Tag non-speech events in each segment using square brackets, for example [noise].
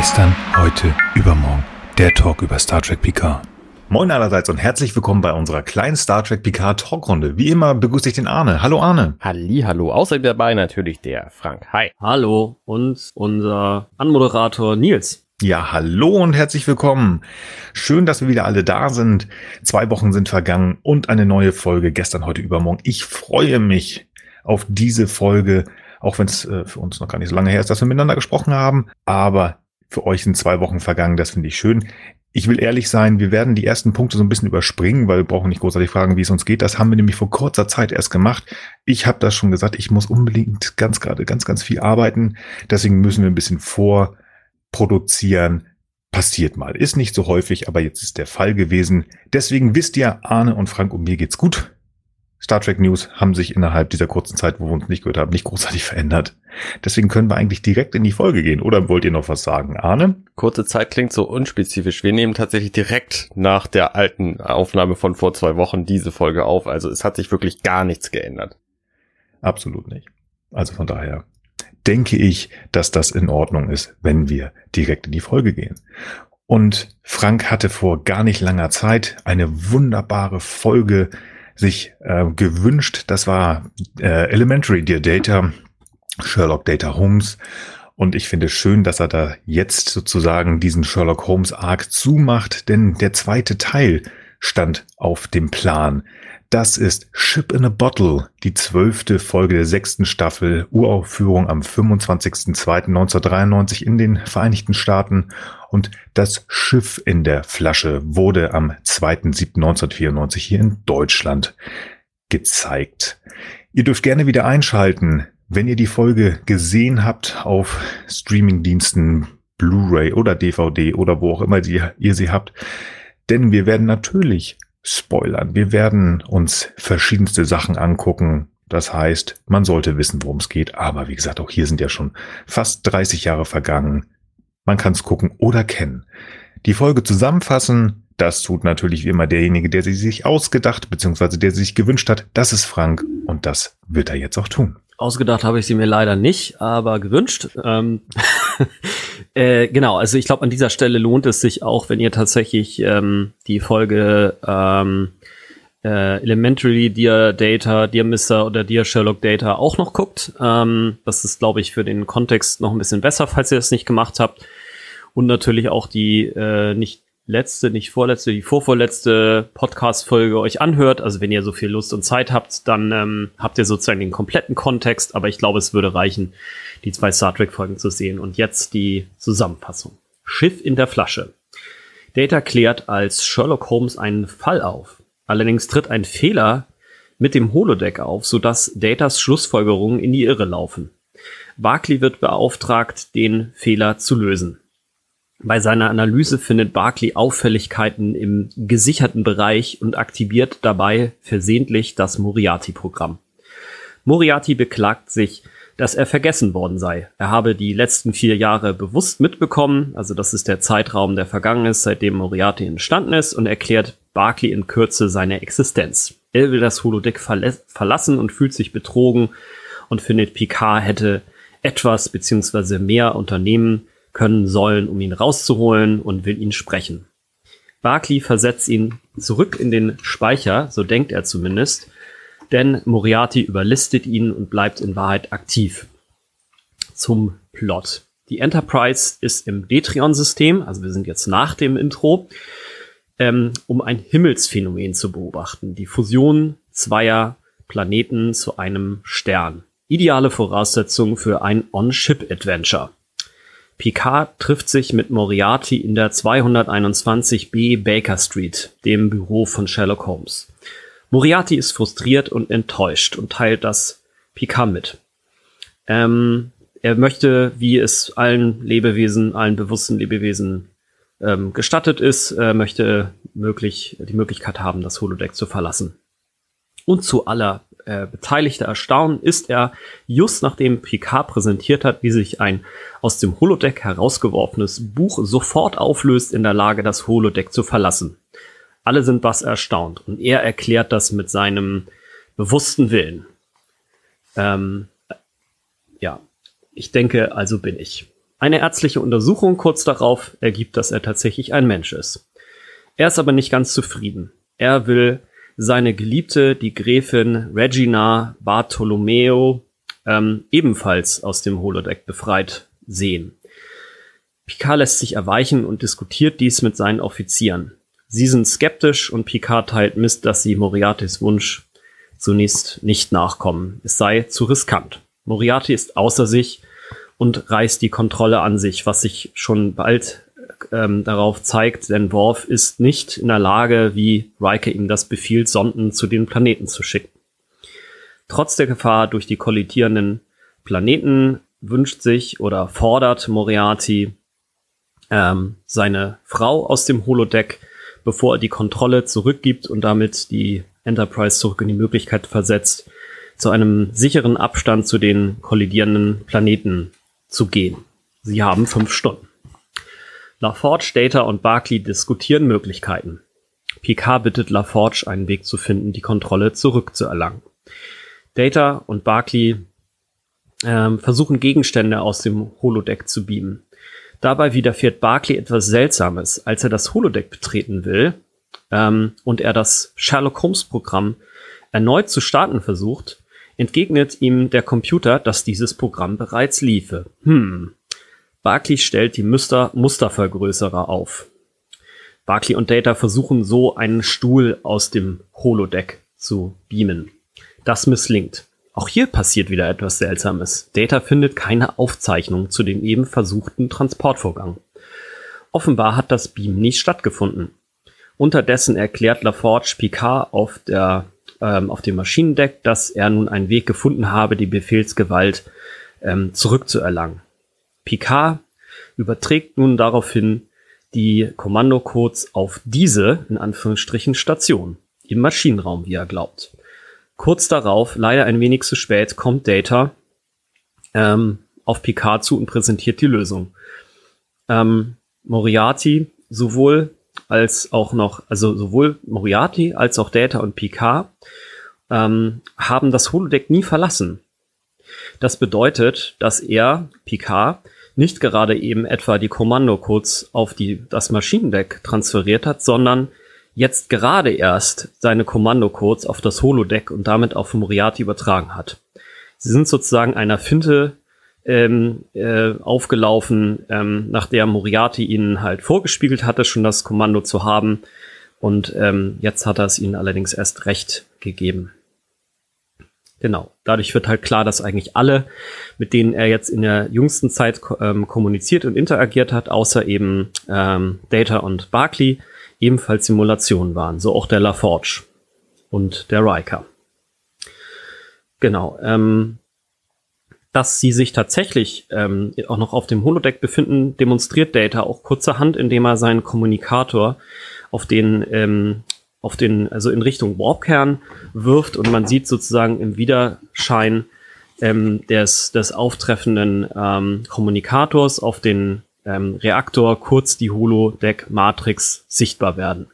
Gestern, heute, übermorgen. Der Talk über Star Trek Picard. Moin allerseits und herzlich willkommen bei unserer kleinen Star Trek Picard Talkrunde. Wie immer begrüße ich den Arne. Hallo Arne. Halli, hallo. Außerdem dabei natürlich der Frank. Hi. Hallo und unser Anmoderator Nils. Ja, hallo und herzlich willkommen. Schön, dass wir wieder alle da sind. Zwei Wochen sind vergangen und eine neue Folge gestern, heute, übermorgen. Ich freue mich auf diese Folge, auch wenn es äh, für uns noch gar nicht so lange her ist, dass wir miteinander gesprochen haben. Aber für euch sind zwei Wochen vergangen, das finde ich schön. Ich will ehrlich sein, wir werden die ersten Punkte so ein bisschen überspringen, weil wir brauchen nicht großartig fragen, wie es uns geht. Das haben wir nämlich vor kurzer Zeit erst gemacht. Ich habe das schon gesagt, ich muss unbedingt ganz gerade ganz, ganz viel arbeiten. Deswegen müssen wir ein bisschen vorproduzieren. Passiert mal. Ist nicht so häufig, aber jetzt ist der Fall gewesen. Deswegen wisst ihr, Arne und Frank und mir geht's gut. Star Trek News haben sich innerhalb dieser kurzen Zeit, wo wir uns nicht gehört haben, nicht großartig [laughs] verändert. Deswegen können wir eigentlich direkt in die Folge gehen. Oder wollt ihr noch was sagen, Arne? Kurze Zeit klingt so unspezifisch. Wir nehmen tatsächlich direkt nach der alten Aufnahme von vor zwei Wochen diese Folge auf. Also es hat sich wirklich gar nichts geändert. Absolut nicht. Also von daher denke ich, dass das in Ordnung ist, wenn wir direkt in die Folge gehen. Und Frank hatte vor gar nicht langer Zeit eine wunderbare Folge sich äh, gewünscht. Das war äh, Elementary Dear Data, Sherlock Data Holmes. Und ich finde schön, dass er da jetzt sozusagen diesen Sherlock Holmes Arc zumacht, denn der zweite Teil stand auf dem Plan. Das ist Ship in a Bottle, die zwölfte Folge der sechsten Staffel, Uraufführung am 25.02.1993 in den Vereinigten Staaten und das Schiff in der Flasche wurde am 2.07.1994 hier in Deutschland gezeigt. Ihr dürft gerne wieder einschalten, wenn ihr die Folge gesehen habt auf Streamingdiensten, Blu-ray oder DVD oder wo auch immer ihr sie habt. Denn wir werden natürlich spoilern. Wir werden uns verschiedenste Sachen angucken. Das heißt, man sollte wissen, worum es geht. Aber wie gesagt, auch hier sind ja schon fast 30 Jahre vergangen. Man kann es gucken oder kennen. Die Folge zusammenfassen, das tut natürlich wie immer derjenige, der sie sich ausgedacht bzw. der sie sich gewünscht hat. Das ist Frank und das wird er jetzt auch tun. Ausgedacht habe ich sie mir leider nicht, aber gewünscht. Ähm [laughs] äh, genau, also ich glaube, an dieser Stelle lohnt es sich auch, wenn ihr tatsächlich ähm, die Folge ähm, äh, Elementary, Dear Data, Dear Mister oder Dear Sherlock Data auch noch guckt. Ähm, das ist, glaube ich, für den Kontext noch ein bisschen besser, falls ihr das nicht gemacht habt. Und natürlich auch die äh, nicht letzte, nicht vorletzte, die vorvorletzte Podcast-Folge euch anhört. Also wenn ihr so viel Lust und Zeit habt, dann ähm, habt ihr sozusagen den kompletten Kontext. Aber ich glaube, es würde reichen, die zwei Star Trek-Folgen zu sehen. Und jetzt die Zusammenfassung. Schiff in der Flasche. Data klärt als Sherlock Holmes einen Fall auf. Allerdings tritt ein Fehler mit dem Holodeck auf, sodass Datas Schlussfolgerungen in die Irre laufen. Barclay wird beauftragt, den Fehler zu lösen. Bei seiner Analyse findet Barclay Auffälligkeiten im gesicherten Bereich und aktiviert dabei versehentlich das Moriarty-Programm. Moriarty beklagt sich, dass er vergessen worden sei. Er habe die letzten vier Jahre bewusst mitbekommen, also das ist der Zeitraum, der vergangen ist, seitdem Moriarty entstanden ist, und erklärt Barclay in Kürze seine Existenz. Er will das Holodeck verlassen und fühlt sich betrogen und findet Picard hätte etwas bzw. mehr unternehmen können sollen, um ihn rauszuholen und will ihn sprechen. Barclay versetzt ihn zurück in den Speicher, so denkt er zumindest, denn Moriarty überlistet ihn und bleibt in Wahrheit aktiv. Zum Plot. Die Enterprise ist im Detrion-System, also wir sind jetzt nach dem Intro, ähm, um ein Himmelsphänomen zu beobachten. Die Fusion zweier Planeten zu einem Stern. Ideale Voraussetzung für ein On-Ship-Adventure. Picard trifft sich mit Moriarty in der 221b Baker Street, dem Büro von Sherlock Holmes. Moriarty ist frustriert und enttäuscht und teilt das Picard mit. Ähm, er möchte, wie es allen Lebewesen, allen bewussten Lebewesen ähm, gestattet ist, äh, möchte möglich, die Möglichkeit haben, das Holodeck zu verlassen. Und zu aller äh, Beteiligte erstaunen, ist er just nachdem Picard präsentiert hat, wie sich ein aus dem Holodeck herausgeworfenes Buch sofort auflöst, in der Lage, das Holodeck zu verlassen. Alle sind was erstaunt und er erklärt das mit seinem bewussten Willen. Ähm, ja, ich denke, also bin ich. Eine ärztliche Untersuchung kurz darauf ergibt, dass er tatsächlich ein Mensch ist. Er ist aber nicht ganz zufrieden. Er will seine Geliebte, die Gräfin Regina Bartolomeo, ähm, ebenfalls aus dem Holodeck befreit sehen. Picard lässt sich erweichen und diskutiert dies mit seinen Offizieren. Sie sind skeptisch und Picard teilt Mist, dass sie Moriartys Wunsch zunächst nicht nachkommen. Es sei zu riskant. Moriarty ist außer sich und reißt die Kontrolle an sich, was sich schon bald ähm, darauf zeigt, denn Worf ist nicht in der Lage, wie Riker ihm das befiehlt, Sonden zu den Planeten zu schicken. Trotz der Gefahr durch die kollidierenden Planeten wünscht sich oder fordert Moriarty ähm, seine Frau aus dem Holodeck, bevor er die Kontrolle zurückgibt und damit die Enterprise zurück in die Möglichkeit versetzt, zu einem sicheren Abstand zu den kollidierenden Planeten zu gehen. Sie haben fünf Stunden. LaForge, Data und Barclay diskutieren Möglichkeiten. Picard bittet LaForge, einen Weg zu finden, die Kontrolle zurückzuerlangen. Data und Barclay ähm, versuchen Gegenstände aus dem Holodeck zu beamen. Dabei widerfährt Barclay etwas Seltsames. Als er das Holodeck betreten will ähm, und er das Sherlock Holmes Programm erneut zu starten versucht, entgegnet ihm der Computer, dass dieses Programm bereits liefe. Hm. Barclay stellt die Muster Mustervergrößerer auf. Barclay und Data versuchen so einen Stuhl aus dem Holodeck zu beamen. Das misslingt. Auch hier passiert wieder etwas Seltsames. Data findet keine Aufzeichnung zu dem eben versuchten Transportvorgang. Offenbar hat das Beam nicht stattgefunden. Unterdessen erklärt LaForge Picard auf, der, ähm, auf dem Maschinendeck, dass er nun einen Weg gefunden habe, die Befehlsgewalt ähm, zurückzuerlangen. Picard überträgt nun daraufhin die Kommandocodes auf diese, in Anführungsstrichen, Station im Maschinenraum, wie er glaubt. Kurz darauf, leider ein wenig zu spät, kommt Data ähm, auf Picard zu und präsentiert die Lösung. Ähm, Moriarty sowohl als auch noch, also sowohl Moriarty als auch Data und Picard ähm, haben das Holodeck nie verlassen. Das bedeutet, dass er, Picard, nicht gerade eben etwa die Kommandocodes auf die, das Maschinendeck transferiert hat, sondern jetzt gerade erst seine Kommandocodes auf das Holodeck und damit auf Moriarty übertragen hat. Sie sind sozusagen einer Finte ähm, äh, aufgelaufen, ähm, nach der Moriarty ihnen halt vorgespiegelt hatte, schon das Kommando zu haben. Und ähm, jetzt hat er es ihnen allerdings erst recht gegeben. Genau. Dadurch wird halt klar, dass eigentlich alle, mit denen er jetzt in der jüngsten Zeit ähm, kommuniziert und interagiert hat, außer eben ähm, Data und Barclay, ebenfalls Simulationen waren, so auch der LaForge und der Riker. Genau. Ähm, dass sie sich tatsächlich ähm, auch noch auf dem Holodeck befinden, demonstriert Data auch kurzerhand, indem er seinen Kommunikator auf den, ähm, auf den, also in Richtung Warpkern wirft und man sieht sozusagen im Widerschein ähm, des, des auftreffenden ähm, Kommunikators auf den ähm, Reaktor kurz die Holodeck-Matrix sichtbar werden.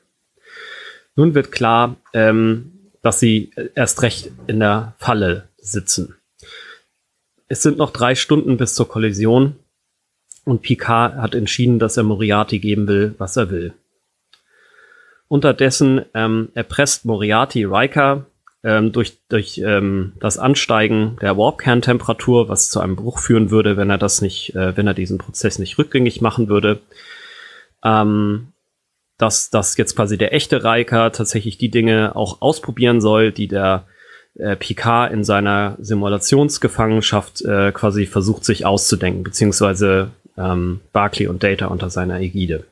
Nun wird klar, ähm, dass sie erst recht in der Falle sitzen. Es sind noch drei Stunden bis zur Kollision und Picard hat entschieden, dass er Moriarty geben will, was er will. Unterdessen ähm, erpresst Moriarty Riker ähm, durch, durch ähm, das Ansteigen der Warp-Kerntemperatur, was zu einem Bruch führen würde, wenn er das nicht, äh, wenn er diesen Prozess nicht rückgängig machen würde. Ähm, dass, dass jetzt quasi der echte Riker tatsächlich die Dinge auch ausprobieren soll, die der äh, Picard in seiner Simulationsgefangenschaft äh, quasi versucht sich auszudenken, beziehungsweise ähm, Barclay und Data unter seiner Ägide.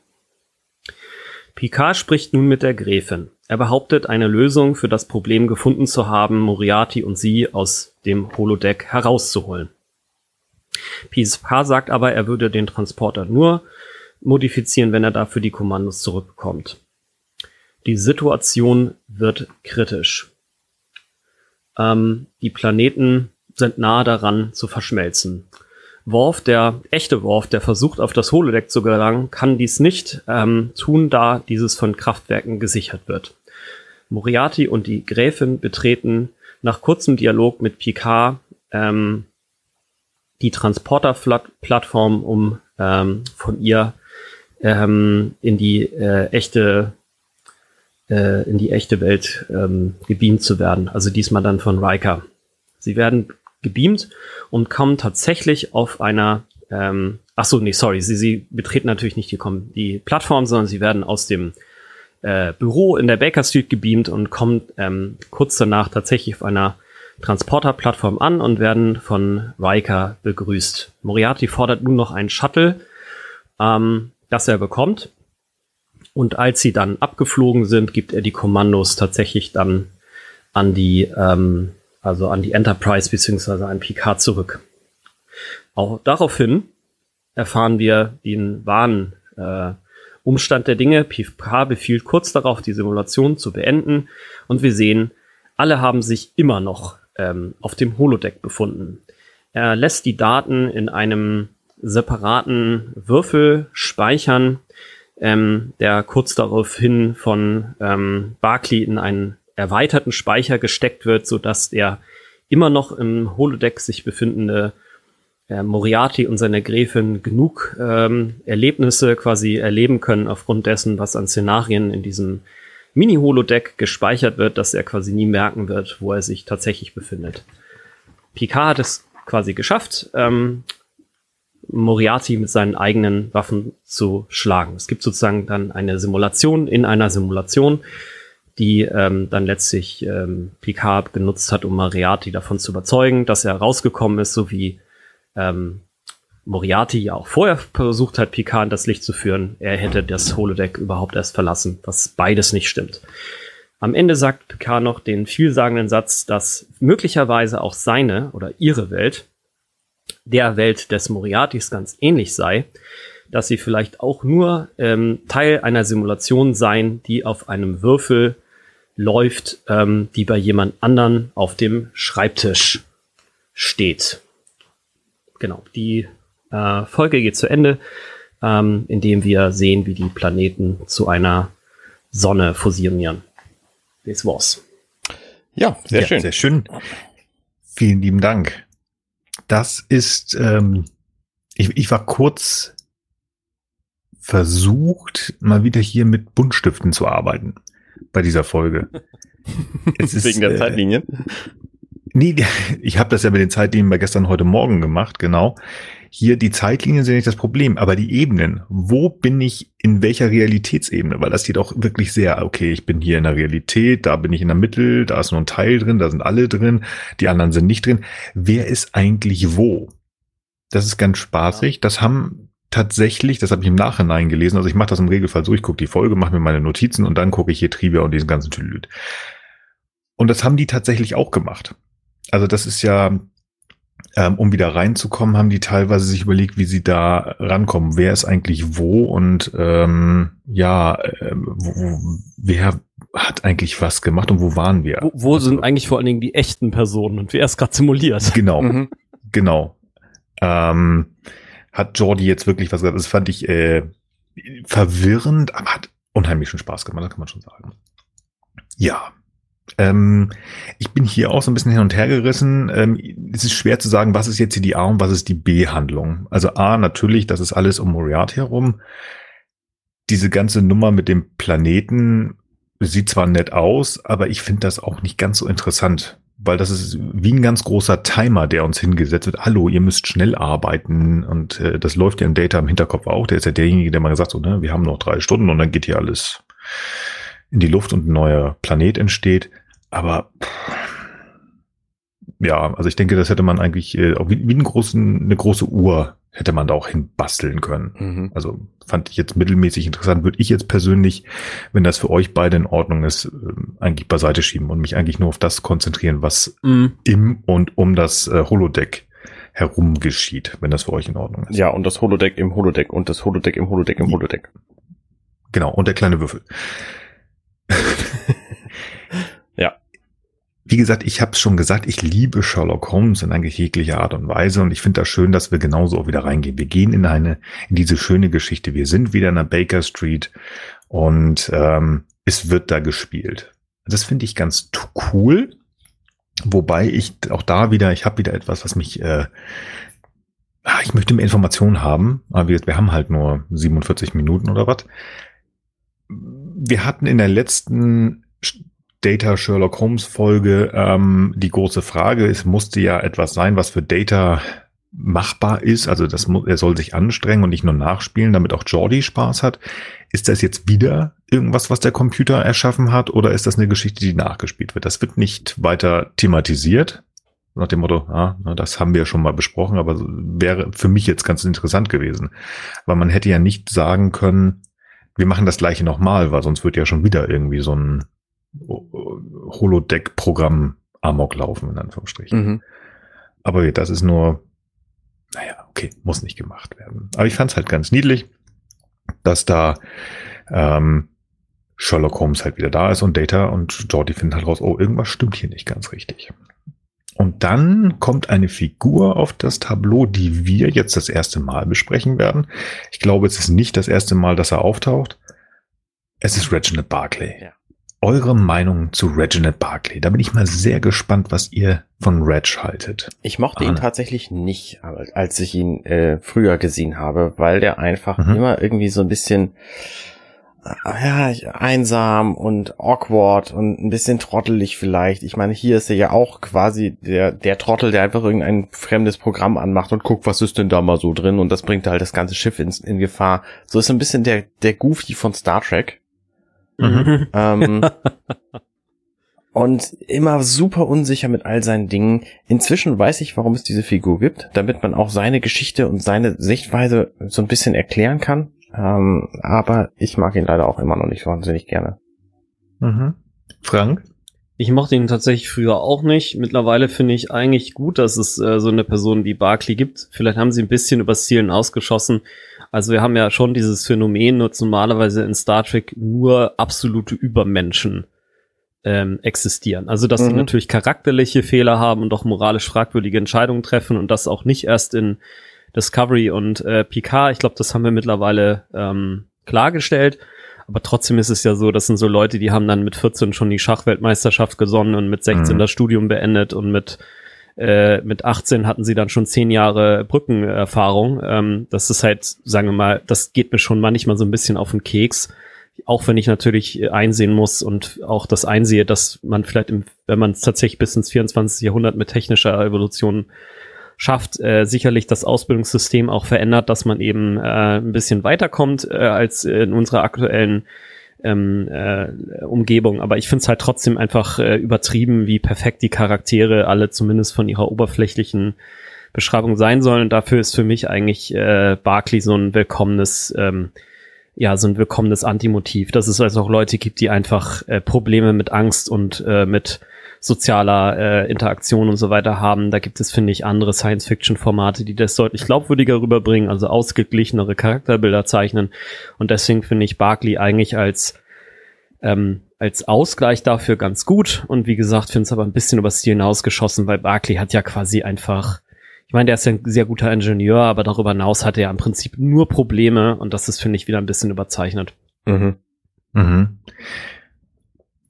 Picard spricht nun mit der Gräfin. Er behauptet, eine Lösung für das Problem gefunden zu haben, Moriarty und sie aus dem Holodeck herauszuholen. Picard sagt aber, er würde den Transporter nur modifizieren, wenn er dafür die Kommandos zurückbekommt. Die Situation wird kritisch. Ähm, die Planeten sind nahe daran zu verschmelzen. Worf, der echte Worf, der versucht auf das Holodeck zu gelangen, kann dies nicht ähm, tun, da dieses von Kraftwerken gesichert wird. Moriarty und die Gräfin betreten nach kurzem Dialog mit Picard ähm, die Transporterplattform, um ähm, von ihr ähm, in die äh, echte äh, in die echte Welt ähm, gebeamt zu werden. Also diesmal dann von Riker. Sie werden gebeamt und kommen tatsächlich auf einer ähm, ach so, nee, sorry, sie, sie betreten natürlich nicht die, die Plattform, sondern sie werden aus dem äh, Büro in der Baker Street gebeamt und kommen ähm, kurz danach tatsächlich auf einer Transporterplattform an und werden von Riker begrüßt. Moriarty fordert nun noch einen Shuttle, ähm, das er bekommt. Und als sie dann abgeflogen sind, gibt er die Kommandos tatsächlich dann an die, ähm, also an die Enterprise beziehungsweise an Picard zurück. Auch daraufhin erfahren wir den wahren äh, Umstand der Dinge. Picard befiehlt kurz darauf, die Simulation zu beenden und wir sehen, alle haben sich immer noch ähm, auf dem Holodeck befunden. Er lässt die Daten in einem separaten Würfel speichern, ähm, der kurz daraufhin von ähm, Barclay in einen erweiterten Speicher gesteckt wird, so dass der immer noch im Holodeck sich befindende äh, Moriarty und seine Gräfin genug ähm, Erlebnisse quasi erleben können aufgrund dessen, was an Szenarien in diesem Mini-Holodeck gespeichert wird, dass er quasi nie merken wird, wo er sich tatsächlich befindet. Picard hat es quasi geschafft, ähm, Moriarty mit seinen eigenen Waffen zu schlagen. Es gibt sozusagen dann eine Simulation in einer Simulation, die ähm, dann letztlich ähm, Picard genutzt hat, um Moriarty davon zu überzeugen, dass er rausgekommen ist, so wie ähm, Moriarty ja auch vorher versucht hat, Picard in das Licht zu führen, er hätte das Holodeck überhaupt erst verlassen, was beides nicht stimmt. Am Ende sagt Picard noch den vielsagenden Satz, dass möglicherweise auch seine oder ihre Welt der Welt des Moriartys ganz ähnlich sei, dass sie vielleicht auch nur ähm, Teil einer Simulation seien, die auf einem Würfel läuft, ähm, die bei jemand anderen auf dem Schreibtisch steht. Genau, die äh, Folge geht zu Ende, ähm, indem wir sehen, wie die Planeten zu einer Sonne fusionieren. Das war's. Ja, sehr ja, schön. Sehr schön. Vielen lieben Dank. Das ist, ähm, ich, ich war kurz versucht, mal wieder hier mit Buntstiften zu arbeiten bei dieser Folge. [laughs] Wegen der äh, Zeitlinie? Nee, [laughs] ich habe das ja mit den Zeitlinien bei gestern heute Morgen gemacht, genau. Hier die Zeitlinien sind nicht das Problem, aber die Ebenen. Wo bin ich in welcher Realitätsebene? Weil das steht auch wirklich sehr, okay, ich bin hier in der Realität, da bin ich in der Mitte, da ist nur ein Teil drin, da sind alle drin, die anderen sind nicht drin. Wer ist eigentlich wo? Das ist ganz spaßig. Das haben tatsächlich, das habe ich im Nachhinein gelesen, also ich mache das im Regelfall so, ich gucke die Folge, mache mir meine Notizen und dann gucke ich hier Trivia und diesen ganzen Tülüt. Und das haben die tatsächlich auch gemacht also das ist ja, ähm, um wieder reinzukommen, haben die teilweise sich überlegt, wie sie da rankommen. Wer ist eigentlich wo und ähm, ja, äh, wo, wer hat eigentlich was gemacht und wo waren wir? Wo, wo also, sind eigentlich vor allen Dingen die echten Personen und wer ist gerade simuliert? Genau, mhm. genau. Ähm, hat Jordi jetzt wirklich was gesagt? Das fand ich äh, verwirrend, aber hat unheimlich schon Spaß gemacht, das kann man schon sagen. Ja, ähm, ich bin hier auch so ein bisschen hin und her gerissen. Ähm, es ist schwer zu sagen, was ist jetzt hier die A und was ist die B-Handlung. Also A, natürlich, das ist alles um Moriarty herum. Diese ganze Nummer mit dem Planeten sieht zwar nett aus, aber ich finde das auch nicht ganz so interessant, weil das ist wie ein ganz großer Timer, der uns hingesetzt wird. Hallo, ihr müsst schnell arbeiten und äh, das läuft ja im Data im Hinterkopf auch. Der ist ja derjenige, der mal gesagt so, ne, wir haben noch drei Stunden und dann geht hier alles in die Luft und ein neuer Planet entsteht. Aber ja, also ich denke, das hätte man eigentlich äh, wie, wie einen großen, eine große Uhr hätte man da auch hinbasteln können. Mhm. Also fand ich jetzt mittelmäßig interessant. Würde ich jetzt persönlich, wenn das für euch beide in Ordnung ist, äh, eigentlich beiseite schieben und mich eigentlich nur auf das konzentrieren, was mhm. im und um das äh, Holodeck herum geschieht, wenn das für euch in Ordnung ist. Ja, und das Holodeck im Holodeck und das Holodeck im Holodeck im Holodeck. Genau, und der kleine Würfel. [laughs] wie gesagt, ich habe es schon gesagt, ich liebe Sherlock Holmes in eigentlich jeglicher Art und Weise und ich finde das schön, dass wir genauso auch wieder reingehen. Wir gehen in eine, in diese schöne Geschichte. Wir sind wieder in der Baker Street und ähm, es wird da gespielt. Das finde ich ganz cool. Wobei ich auch da wieder, ich habe wieder etwas, was mich äh, ah, ich möchte mehr Informationen haben, aber wir, wir haben halt nur 47 Minuten oder was. Wir hatten in der letzten Data Sherlock Holmes Folge ähm, die große Frage, es musste ja etwas sein, was für Data machbar ist. Also das muss, er soll sich anstrengen und nicht nur nachspielen, damit auch Jordi Spaß hat. Ist das jetzt wieder irgendwas, was der Computer erschaffen hat, oder ist das eine Geschichte, die nachgespielt wird? Das wird nicht weiter thematisiert. Nach dem Motto, ah, das haben wir schon mal besprochen, aber wäre für mich jetzt ganz interessant gewesen. Weil man hätte ja nicht sagen können, wir machen das gleiche nochmal, weil sonst wird ja schon wieder irgendwie so ein Holodeck-Programm Amok laufen, in Anführungsstrichen. Mhm. Aber das ist nur, naja, okay, muss nicht gemacht werden. Aber ich fand es halt ganz niedlich, dass da ähm, Sherlock Holmes halt wieder da ist und Data und Jordi finden halt raus, oh, irgendwas stimmt hier nicht ganz richtig. Und dann kommt eine Figur auf das Tableau, die wir jetzt das erste Mal besprechen werden. Ich glaube, es ist nicht das erste Mal, dass er auftaucht. Es ist Reginald Barclay. Ja eure Meinung zu Reginald Barclay. Da bin ich mal sehr gespannt, was ihr von Reg haltet. Ich mochte Arne. ihn tatsächlich nicht, als ich ihn äh, früher gesehen habe, weil der einfach mhm. immer irgendwie so ein bisschen äh, ja, einsam und awkward und ein bisschen trottelig vielleicht. Ich meine, hier ist er ja auch quasi der, der Trottel, der einfach irgendein fremdes Programm anmacht und guckt, was ist denn da mal so drin und das bringt halt das ganze Schiff in, in Gefahr. So ist ein bisschen der, der Goofy von Star Trek. Mhm. [laughs] Ähm, und immer super unsicher mit all seinen Dingen. Inzwischen weiß ich, warum es diese Figur gibt, damit man auch seine Geschichte und seine Sichtweise so ein bisschen erklären kann. Ähm, aber ich mag ihn leider auch immer noch nicht wahnsinnig gerne. Mhm. Frank? Ich mochte ihn tatsächlich früher auch nicht. Mittlerweile finde ich eigentlich gut, dass es äh, so eine Person wie Barkley gibt. Vielleicht haben sie ein bisschen übers Zielen ausgeschossen. Also wir haben ja schon dieses Phänomen, nur normalerweise in Star Trek nur absolute Übermenschen ähm, existieren. Also dass mhm. sie natürlich charakterliche Fehler haben und auch moralisch fragwürdige Entscheidungen treffen und das auch nicht erst in Discovery und äh, Picard. Ich glaube, das haben wir mittlerweile ähm, klargestellt. Aber trotzdem ist es ja so, das sind so Leute, die haben dann mit 14 schon die Schachweltmeisterschaft gesonnen und mit 16 mhm. das Studium beendet und mit äh, mit 18 hatten sie dann schon zehn Jahre Brückenerfahrung. Ähm, das ist halt, sagen wir mal, das geht mir schon manchmal so ein bisschen auf den Keks. Auch wenn ich natürlich einsehen muss und auch das einsehe, dass man vielleicht, im, wenn man es tatsächlich bis ins 24. Jahrhundert mit technischer Evolution schafft, äh, sicherlich das Ausbildungssystem auch verändert, dass man eben äh, ein bisschen weiterkommt äh, als in unserer aktuellen ähm, äh, Umgebung. Aber ich finde es halt trotzdem einfach äh, übertrieben, wie perfekt die Charaktere alle zumindest von ihrer oberflächlichen Beschreibung sein sollen. Und dafür ist für mich eigentlich äh, Barclay so ein willkommenes, ähm, ja, so ein willkommenes Antimotiv, dass es also auch Leute gibt, die einfach äh, Probleme mit Angst und äh, mit sozialer äh, Interaktion und so weiter haben. Da gibt es, finde ich, andere Science-Fiction-Formate, die das deutlich glaubwürdiger rüberbringen, also ausgeglichenere Charakterbilder zeichnen. Und deswegen finde ich Barkley eigentlich als ähm, als Ausgleich dafür ganz gut. Und wie gesagt, finde es aber ein bisschen übers Ziel hinausgeschossen, weil Barkley hat ja quasi einfach ich meine, der ist ja ein sehr guter Ingenieur, aber darüber hinaus hat er ja im Prinzip nur Probleme und das ist, finde ich, wieder ein bisschen überzeichnet. Mhm. Mhm.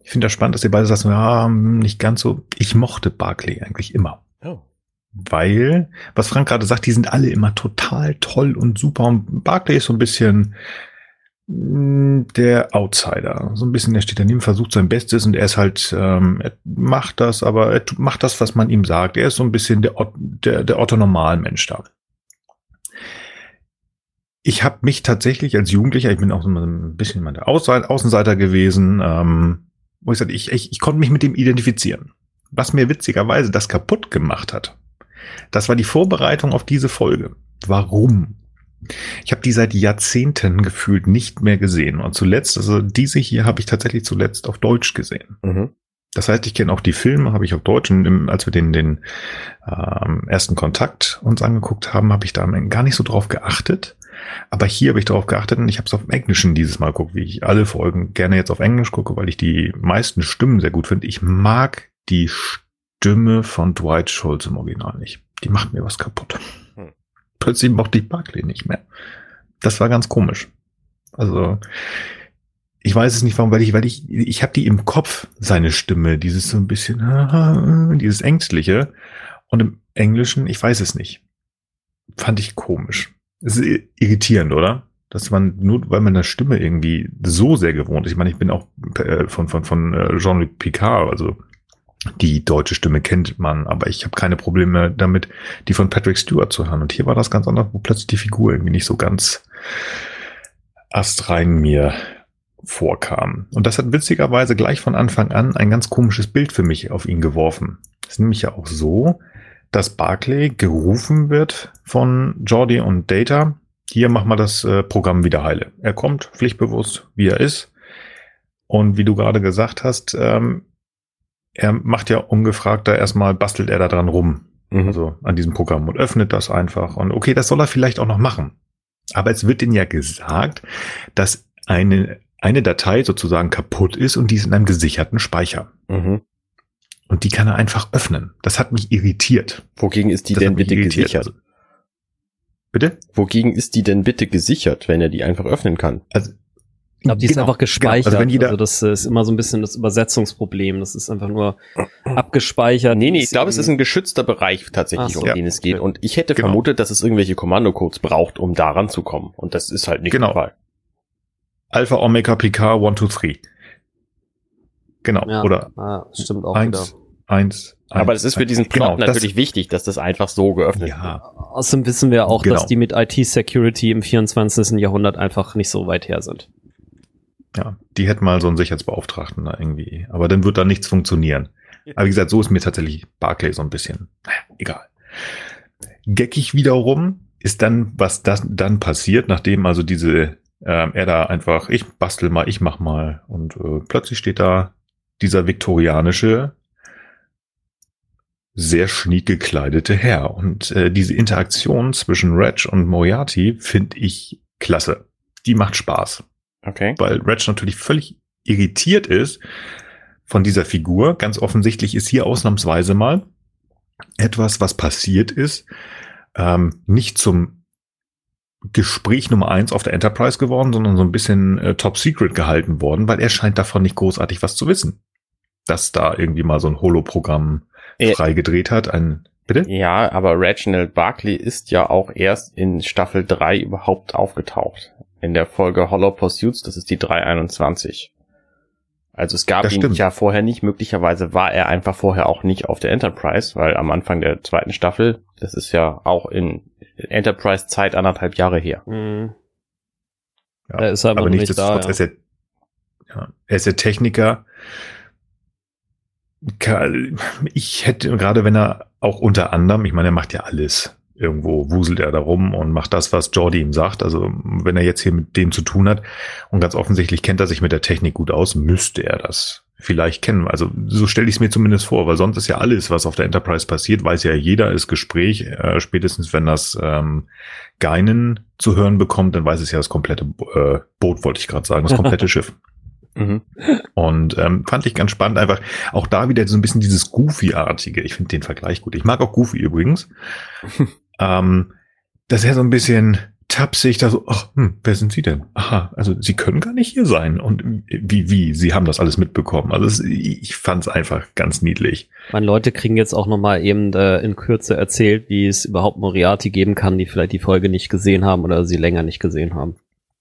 Ich finde das spannend, dass ihr beide sagt, ja, nicht ganz so. Ich mochte Barclay eigentlich immer. Oh. Weil, was Frank gerade sagt, die sind alle immer total toll und super. Und Barclay ist so ein bisschen mm, der Outsider. So ein bisschen, der steht daneben, versucht sein Bestes und er ist halt, ähm, er macht das, aber er macht das, was man ihm sagt. Er ist so ein bisschen der, der, der Otto Normalmensch da. Ich habe mich tatsächlich als Jugendlicher, ich bin auch so ein bisschen mal der Außenseiter gewesen, ähm, wo ich sage, ich, ich, ich konnte mich mit dem identifizieren. Was mir witzigerweise das kaputt gemacht hat, das war die Vorbereitung auf diese Folge. Warum? Ich habe die seit Jahrzehnten gefühlt nicht mehr gesehen. Und zuletzt, also diese hier habe ich tatsächlich zuletzt auf Deutsch gesehen. Mhm. Das heißt, ich kenne auch die Filme, habe ich auf Deutsch. Und im, als wir den, den ähm, ersten Kontakt uns angeguckt haben, habe ich da gar nicht so drauf geachtet. Aber hier habe ich darauf geachtet und ich habe es auf Englischen dieses Mal geguckt, wie ich alle Folgen gerne jetzt auf Englisch gucke, weil ich die meisten Stimmen sehr gut finde. Ich mag die Stimme von Dwight Schultz im Original nicht. Die macht mir was kaputt. Hm. Plötzlich mochte ich Barclay nicht mehr. Das war ganz komisch. Also ich weiß es nicht warum, weil ich, weil ich, ich habe die im Kopf, seine Stimme, dieses so ein bisschen, [laughs] dieses Ängstliche. Und im Englischen, ich weiß es nicht fand ich komisch. Es ist irritierend, oder? Dass man nur, weil man der Stimme irgendwie so sehr gewohnt ist. Ich meine, ich bin auch äh, von, von, von äh, Jean-Luc Picard, also die deutsche Stimme kennt man, aber ich habe keine Probleme damit, die von Patrick Stewart zu hören. Und hier war das ganz anders, wo plötzlich die Figur irgendwie nicht so ganz astrein mir vorkam. Und das hat witzigerweise gleich von Anfang an ein ganz komisches Bild für mich auf ihn geworfen. Es ist nämlich ja auch so, dass Barclay gerufen wird von Jordi und Data. Hier machen wir das äh, Programm wieder heile. Er kommt pflichtbewusst, wie er ist. Und wie du gerade gesagt hast, ähm, er macht ja ungefragt da erstmal, bastelt er da dran rum. Mhm. Also an diesem Programm und öffnet das einfach. Und okay, das soll er vielleicht auch noch machen. Aber es wird ihnen ja gesagt, dass eine, eine Datei sozusagen kaputt ist und die ist in einem gesicherten Speicher. Mhm. Und die kann er einfach öffnen. Das hat mich irritiert. Wogegen ist die das denn bitte gesichert? Also, bitte? Wogegen ist die denn bitte gesichert, wenn er die einfach öffnen kann? Also ich glaube, die genau, ist einfach gespeichert. Genau. Also, wenn jeder also das ist immer so ein bisschen das Übersetzungsproblem. Das ist einfach nur abgespeichert. Nee, nee, ich glaube, es ist ein geschützter Bereich tatsächlich, so. um ja. den es geht. Und ich hätte genau. vermutet, dass es irgendwelche Kommandocodes braucht, um daran zu kommen. Und das ist halt nicht genau. der Fall. Alpha Omega PK 1, 2, 3. Genau. Ja. Oder ah, stimmt auch eins, wieder. Eins, aber es ist für diesen Plot genau, natürlich wichtig, dass das einfach so geöffnet ja. wird. Außerdem wissen wir auch, genau. dass die mit IT-Security im 24. Jahrhundert einfach nicht so weit her sind. Ja, die hätten mal so einen Sicherheitsbeauftragten da irgendwie. Aber dann wird da nichts funktionieren. Aber wie gesagt, so ist mir tatsächlich Barclay so ein bisschen. Naja, egal. Geckig wiederum ist dann, was das dann passiert, nachdem also diese, ähm, er da einfach, ich bastel mal, ich mach mal. Und äh, plötzlich steht da dieser viktorianische, sehr schniek gekleidete Herr. Und äh, diese Interaktion zwischen Reg und Moriarty finde ich klasse. Die macht Spaß. Okay. Weil Reg natürlich völlig irritiert ist von dieser Figur. Ganz offensichtlich ist hier ausnahmsweise mal etwas, was passiert ist, ähm, nicht zum Gespräch Nummer eins auf der Enterprise geworden, sondern so ein bisschen äh, top secret gehalten worden, weil er scheint davon nicht großartig was zu wissen. Dass da irgendwie mal so ein Holo-Programm äh, freigedreht hat. Ein, bitte? Ja, aber Reginald Barkley ist ja auch erst in Staffel 3 überhaupt aufgetaucht in der Folge Hollow Pursuits, das ist die 321. Also es gab das ihn stimmt. ja vorher nicht, möglicherweise war er einfach vorher auch nicht auf der Enterprise, weil am Anfang der zweiten Staffel, das ist ja auch in Enterprise-Zeit anderthalb Jahre her. Mhm. Ja, er ist aber, aber nicht da. Ja. Ist er, ja, er ist der Techniker. Ich hätte, gerade wenn er auch unter anderem, ich meine, er macht ja alles irgendwo wuselt er da rum und macht das, was Jordi ihm sagt. Also wenn er jetzt hier mit dem zu tun hat und ganz offensichtlich kennt er sich mit der Technik gut aus, müsste er das vielleicht kennen. Also so stelle ich es mir zumindest vor, weil sonst ist ja alles, was auf der Enterprise passiert, weiß ja jeder, ist Gespräch. Äh, spätestens wenn das ähm, Geinen zu hören bekommt, dann weiß es ja das komplette äh, Boot, wollte ich gerade sagen, das komplette [laughs] Schiff. Mhm. Und ähm, fand ich ganz spannend, einfach auch da wieder so ein bisschen dieses Goofy-artige. Ich finde den Vergleich gut. Ich mag auch Goofy übrigens. [laughs] ähm, dass er so ein bisschen tapsig da so, ach, hm, wer sind Sie denn? Aha, also Sie können gar nicht hier sein. Und wie, wie, Sie haben das alles mitbekommen. Also es, ich fand es einfach ganz niedlich. Meine Leute kriegen jetzt auch nochmal eben äh, in Kürze erzählt, wie es überhaupt Moriarty geben kann, die vielleicht die Folge nicht gesehen haben oder sie länger nicht gesehen haben.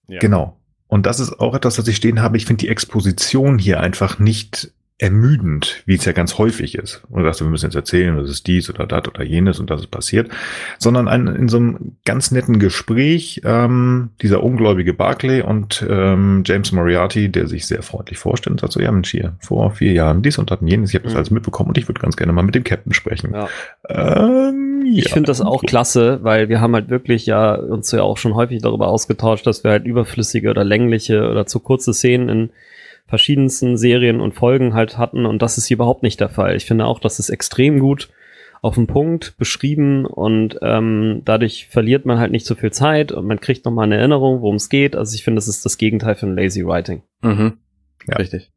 Ja. Genau. Und das ist auch etwas, was ich stehen habe. Ich finde die Exposition hier einfach nicht ermüdend, wie es ja ganz häufig ist. Und sagst, wir müssen jetzt erzählen, das ist dies oder das oder jenes und das ist passiert, sondern ein, in so einem ganz netten Gespräch ähm, dieser ungläubige Barclay und ähm, James Moriarty, der sich sehr freundlich vorstellt und sagt so, ja Mensch, hier, vor vier Jahren dies und das und jenes, ich habe das mhm. alles mitbekommen und ich würde ganz gerne mal mit dem Captain sprechen. Ja. Ähm, ich ja, finde das auch klasse, weil wir haben halt wirklich ja uns ja auch schon häufig darüber ausgetauscht, dass wir halt überflüssige oder längliche oder zu kurze Szenen in verschiedensten Serien und Folgen halt hatten und das ist hier überhaupt nicht der Fall. Ich finde auch, das ist extrem gut auf den Punkt beschrieben und ähm, dadurch verliert man halt nicht so viel Zeit und man kriegt nochmal eine Erinnerung, worum es geht. Also ich finde, das ist das Gegenteil von Lazy Writing. Mhm. Ja. Richtig.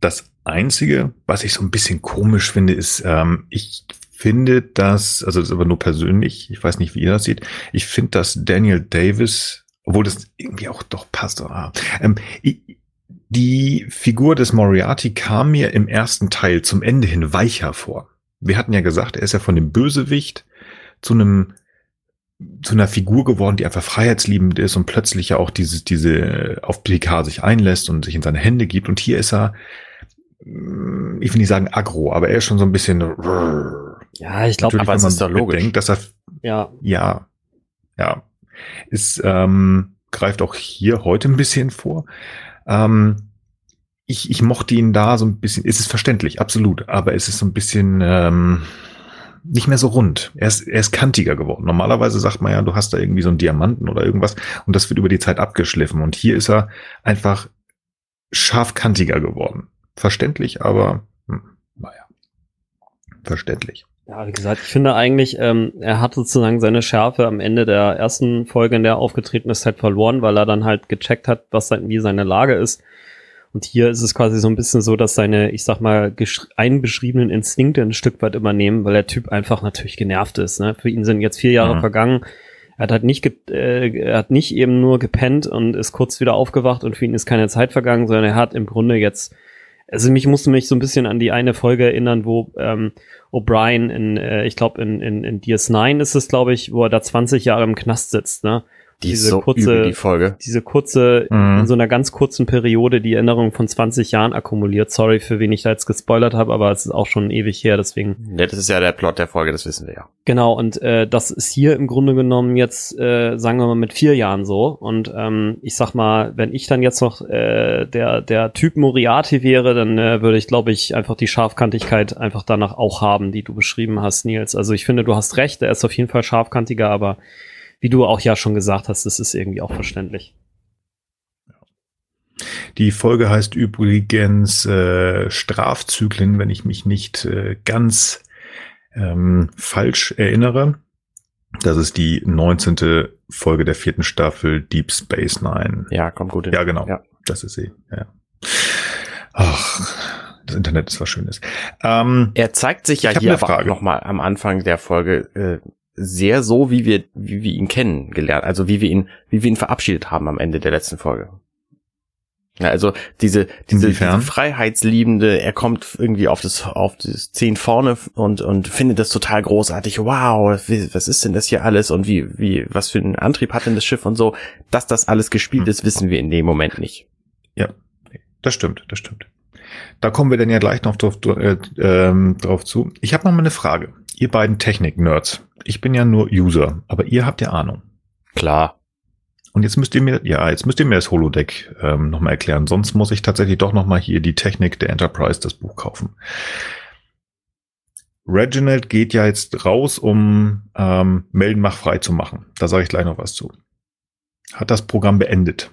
Das Einzige, was ich so ein bisschen komisch finde, ist, ähm, ich finde, dass, also das ist aber nur persönlich, ich weiß nicht, wie ihr das seht, ich finde, dass Daniel Davis, obwohl das irgendwie auch doch passt, ah, ähm, ich, die Figur des Moriarty kam mir im ersten Teil zum Ende hin weicher vor. Wir hatten ja gesagt, er ist ja von dem Bösewicht zu einem zu einer Figur geworden, die einfach freiheitsliebend ist und plötzlich ja auch diese, diese auf Picard sich einlässt und sich in seine Hände gibt. Und hier ist er, mm, ich will nicht sagen aggro, aber er ist schon so ein bisschen. Ja, ich glaube, aber es ist doch logisch. Bedenkt, dass er, ja, ja, ja, ist ähm, greift auch hier heute ein bisschen vor. Ähm, ich, ich mochte ihn da so ein bisschen, ist es verständlich, absolut, aber es ist so ein bisschen ähm, nicht mehr so rund. Er ist, er ist kantiger geworden. Normalerweise sagt man ja, du hast da irgendwie so einen Diamanten oder irgendwas und das wird über die Zeit abgeschliffen. Und hier ist er einfach scharfkantiger geworden. Verständlich, aber hm, naja, verständlich. Ja, wie gesagt, ich finde eigentlich, ähm, er hat sozusagen seine Schärfe am Ende der ersten Folge, in der er aufgetreten ist, halt verloren, weil er dann halt gecheckt hat, was sein, wie seine Lage ist. Und hier ist es quasi so ein bisschen so, dass seine, ich sag mal, einbeschriebenen Instinkte ein Stück weit übernehmen, weil der Typ einfach natürlich genervt ist. Ne? Für ihn sind jetzt vier Jahre mhm. vergangen. Er hat halt nicht, äh, er hat nicht eben nur gepennt und ist kurz wieder aufgewacht und für ihn ist keine Zeit vergangen, sondern er hat im Grunde jetzt also mich musste mich so ein bisschen an die eine Folge erinnern, wo ähm, O'Brien in, äh, ich glaube in, in, in DS9 ist es, glaube ich, wo er da 20 Jahre im Knast sitzt, ne? Die diese so kurze, übel, die Folge. Diese kurze, mhm. in so einer ganz kurzen Periode die Erinnerung von 20 Jahren akkumuliert. Sorry, für wen ich da jetzt gespoilert habe, aber es ist auch schon ewig her, deswegen. Ja, das ist ja der Plot der Folge, das wissen wir ja. Genau, und äh, das ist hier im Grunde genommen jetzt, äh, sagen wir mal, mit vier Jahren so. Und ähm, ich sag mal, wenn ich dann jetzt noch äh, der, der Typ Moriarty wäre, dann äh, würde ich, glaube ich, einfach die Scharfkantigkeit einfach danach auch haben, die du beschrieben hast, Nils. Also ich finde, du hast recht, er ist auf jeden Fall scharfkantiger, aber wie du auch ja schon gesagt hast, das ist irgendwie auch verständlich. Die Folge heißt übrigens äh, Strafzyklen, wenn ich mich nicht äh, ganz ähm, falsch erinnere. Das ist die 19. Folge der vierten Staffel Deep Space Nine. Ja, kommt gut hin. Ja, genau. Ja. Das ist sie. Ja. Ach, das Internet ist was Schönes. Ähm, er zeigt sich ja hier aber nochmal am Anfang der Folge äh, sehr so, wie wir, wie wir ihn kennengelernt, also wie wir ihn, wie wir ihn verabschiedet haben am Ende der letzten Folge. Ja, also diese, diese, diese Freiheitsliebende, er kommt irgendwie auf das, auf das Zehn vorne und, und findet das total großartig. Wow, was ist denn das hier alles und wie, wie, was für einen Antrieb hat denn das Schiff und so. Dass das alles gespielt hm. ist, wissen wir in dem Moment nicht. Ja, das stimmt, das stimmt. Da kommen wir dann ja gleich noch drauf, äh, äh, drauf zu. Ich habe noch mal eine Frage. Ihr beiden Technik-Nerds. Ich bin ja nur User, aber ihr habt ja Ahnung. Klar. Und jetzt müsst ihr mir, ja, jetzt müsst ihr mir das Holodeck ähm, nochmal erklären. Sonst muss ich tatsächlich doch nochmal hier die Technik der Enterprise, das Buch kaufen. Reginald geht ja jetzt raus, um ähm, Meldenmach frei zu machen. Da sage ich gleich noch was zu. Hat das Programm beendet.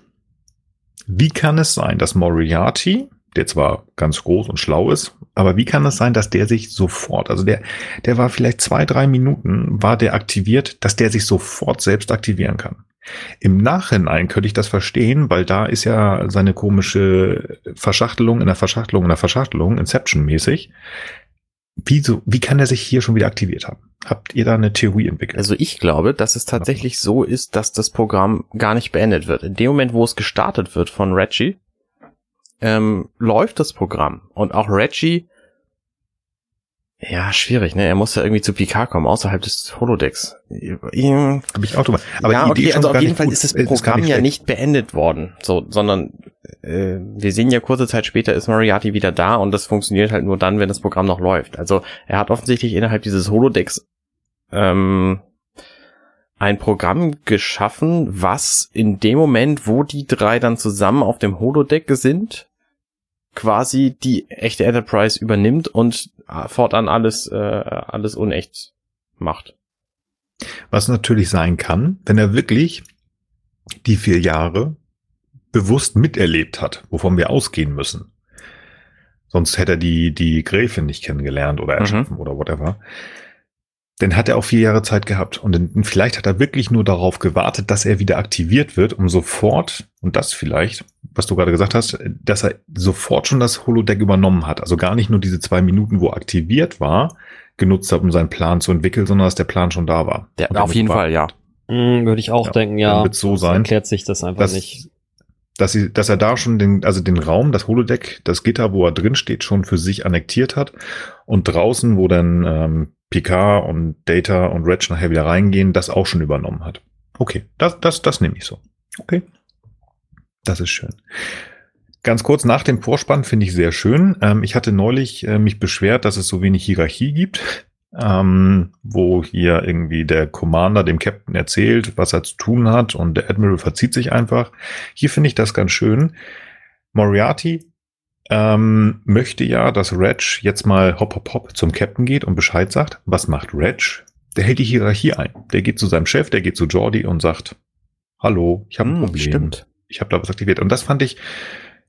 Wie kann es sein, dass Moriarty der zwar ganz groß und schlau ist, aber wie kann es sein, dass der sich sofort, also der, der war vielleicht zwei, drei Minuten, war der aktiviert, dass der sich sofort selbst aktivieren kann? Im Nachhinein könnte ich das verstehen, weil da ist ja seine komische Verschachtelung in der Verschachtelung in der Verschachtelung, Inception-mäßig. Wie, so, wie kann er sich hier schon wieder aktiviert haben? Habt ihr da eine Theorie entwickelt? Also ich glaube, dass es tatsächlich so ist, dass das Programm gar nicht beendet wird. In dem Moment, wo es gestartet wird von Reggie, ähm, läuft das Programm. Und auch Reggie, ja, schwierig, ne? Er muss ja irgendwie zu Picard kommen, außerhalb des Holodecks. Hab ich auch drüber. Aber ja, okay, also auf jeden Fall gut. ist das Programm ist ja nicht beendet worden, so, sondern äh, wir sehen ja kurze Zeit später ist Moriarty wieder da und das funktioniert halt nur dann, wenn das Programm noch läuft. Also er hat offensichtlich innerhalb dieses Holodecks ähm, ein Programm geschaffen, was in dem Moment, wo die drei dann zusammen auf dem Holodeck sind, quasi die echte Enterprise übernimmt und äh, fortan alles, äh, alles unecht macht. Was natürlich sein kann, wenn er wirklich die vier Jahre bewusst miterlebt hat, wovon wir ausgehen müssen. Sonst hätte er die, die Gräfin nicht kennengelernt oder erschaffen mhm. oder whatever dann hat er auch vier Jahre Zeit gehabt. Und dann, vielleicht hat er wirklich nur darauf gewartet, dass er wieder aktiviert wird, um sofort, und das vielleicht, was du gerade gesagt hast, dass er sofort schon das Holodeck übernommen hat. Also gar nicht nur diese zwei Minuten, wo er aktiviert war, genutzt hat, um seinen Plan zu entwickeln, sondern dass der Plan schon da war. Ja, auf jeden Fall, ja. Mhm, würde ich auch ja, denken, ja. Wird so sein. Erklärt sich das einfach dass, nicht. Dass, sie, dass er da schon den, also den Raum, das Holodeck, das Gitter, wo er drin steht, schon für sich annektiert hat. Und draußen, wo dann ähm, Picard und Data und Reg nachher wieder reingehen, das auch schon übernommen hat. Okay, das, das, das nehme ich so. Okay. Das ist schön. Ganz kurz nach dem Vorspann finde ich sehr schön. Ähm, ich hatte neulich äh, mich beschwert, dass es so wenig Hierarchie gibt, ähm, wo hier irgendwie der Commander dem Captain erzählt, was er zu tun hat und der Admiral verzieht sich einfach. Hier finde ich das ganz schön. Moriarty ähm, möchte ja, dass Reg jetzt mal hopp hopp hopp zum Captain geht und Bescheid sagt. Was macht Reg? Der hält die Hierarchie ein. Der geht zu seinem Chef, der geht zu Jordi und sagt, hallo, ich habe ein hm, Problem. Stimmt. Ich habe da was aktiviert. Und das fand ich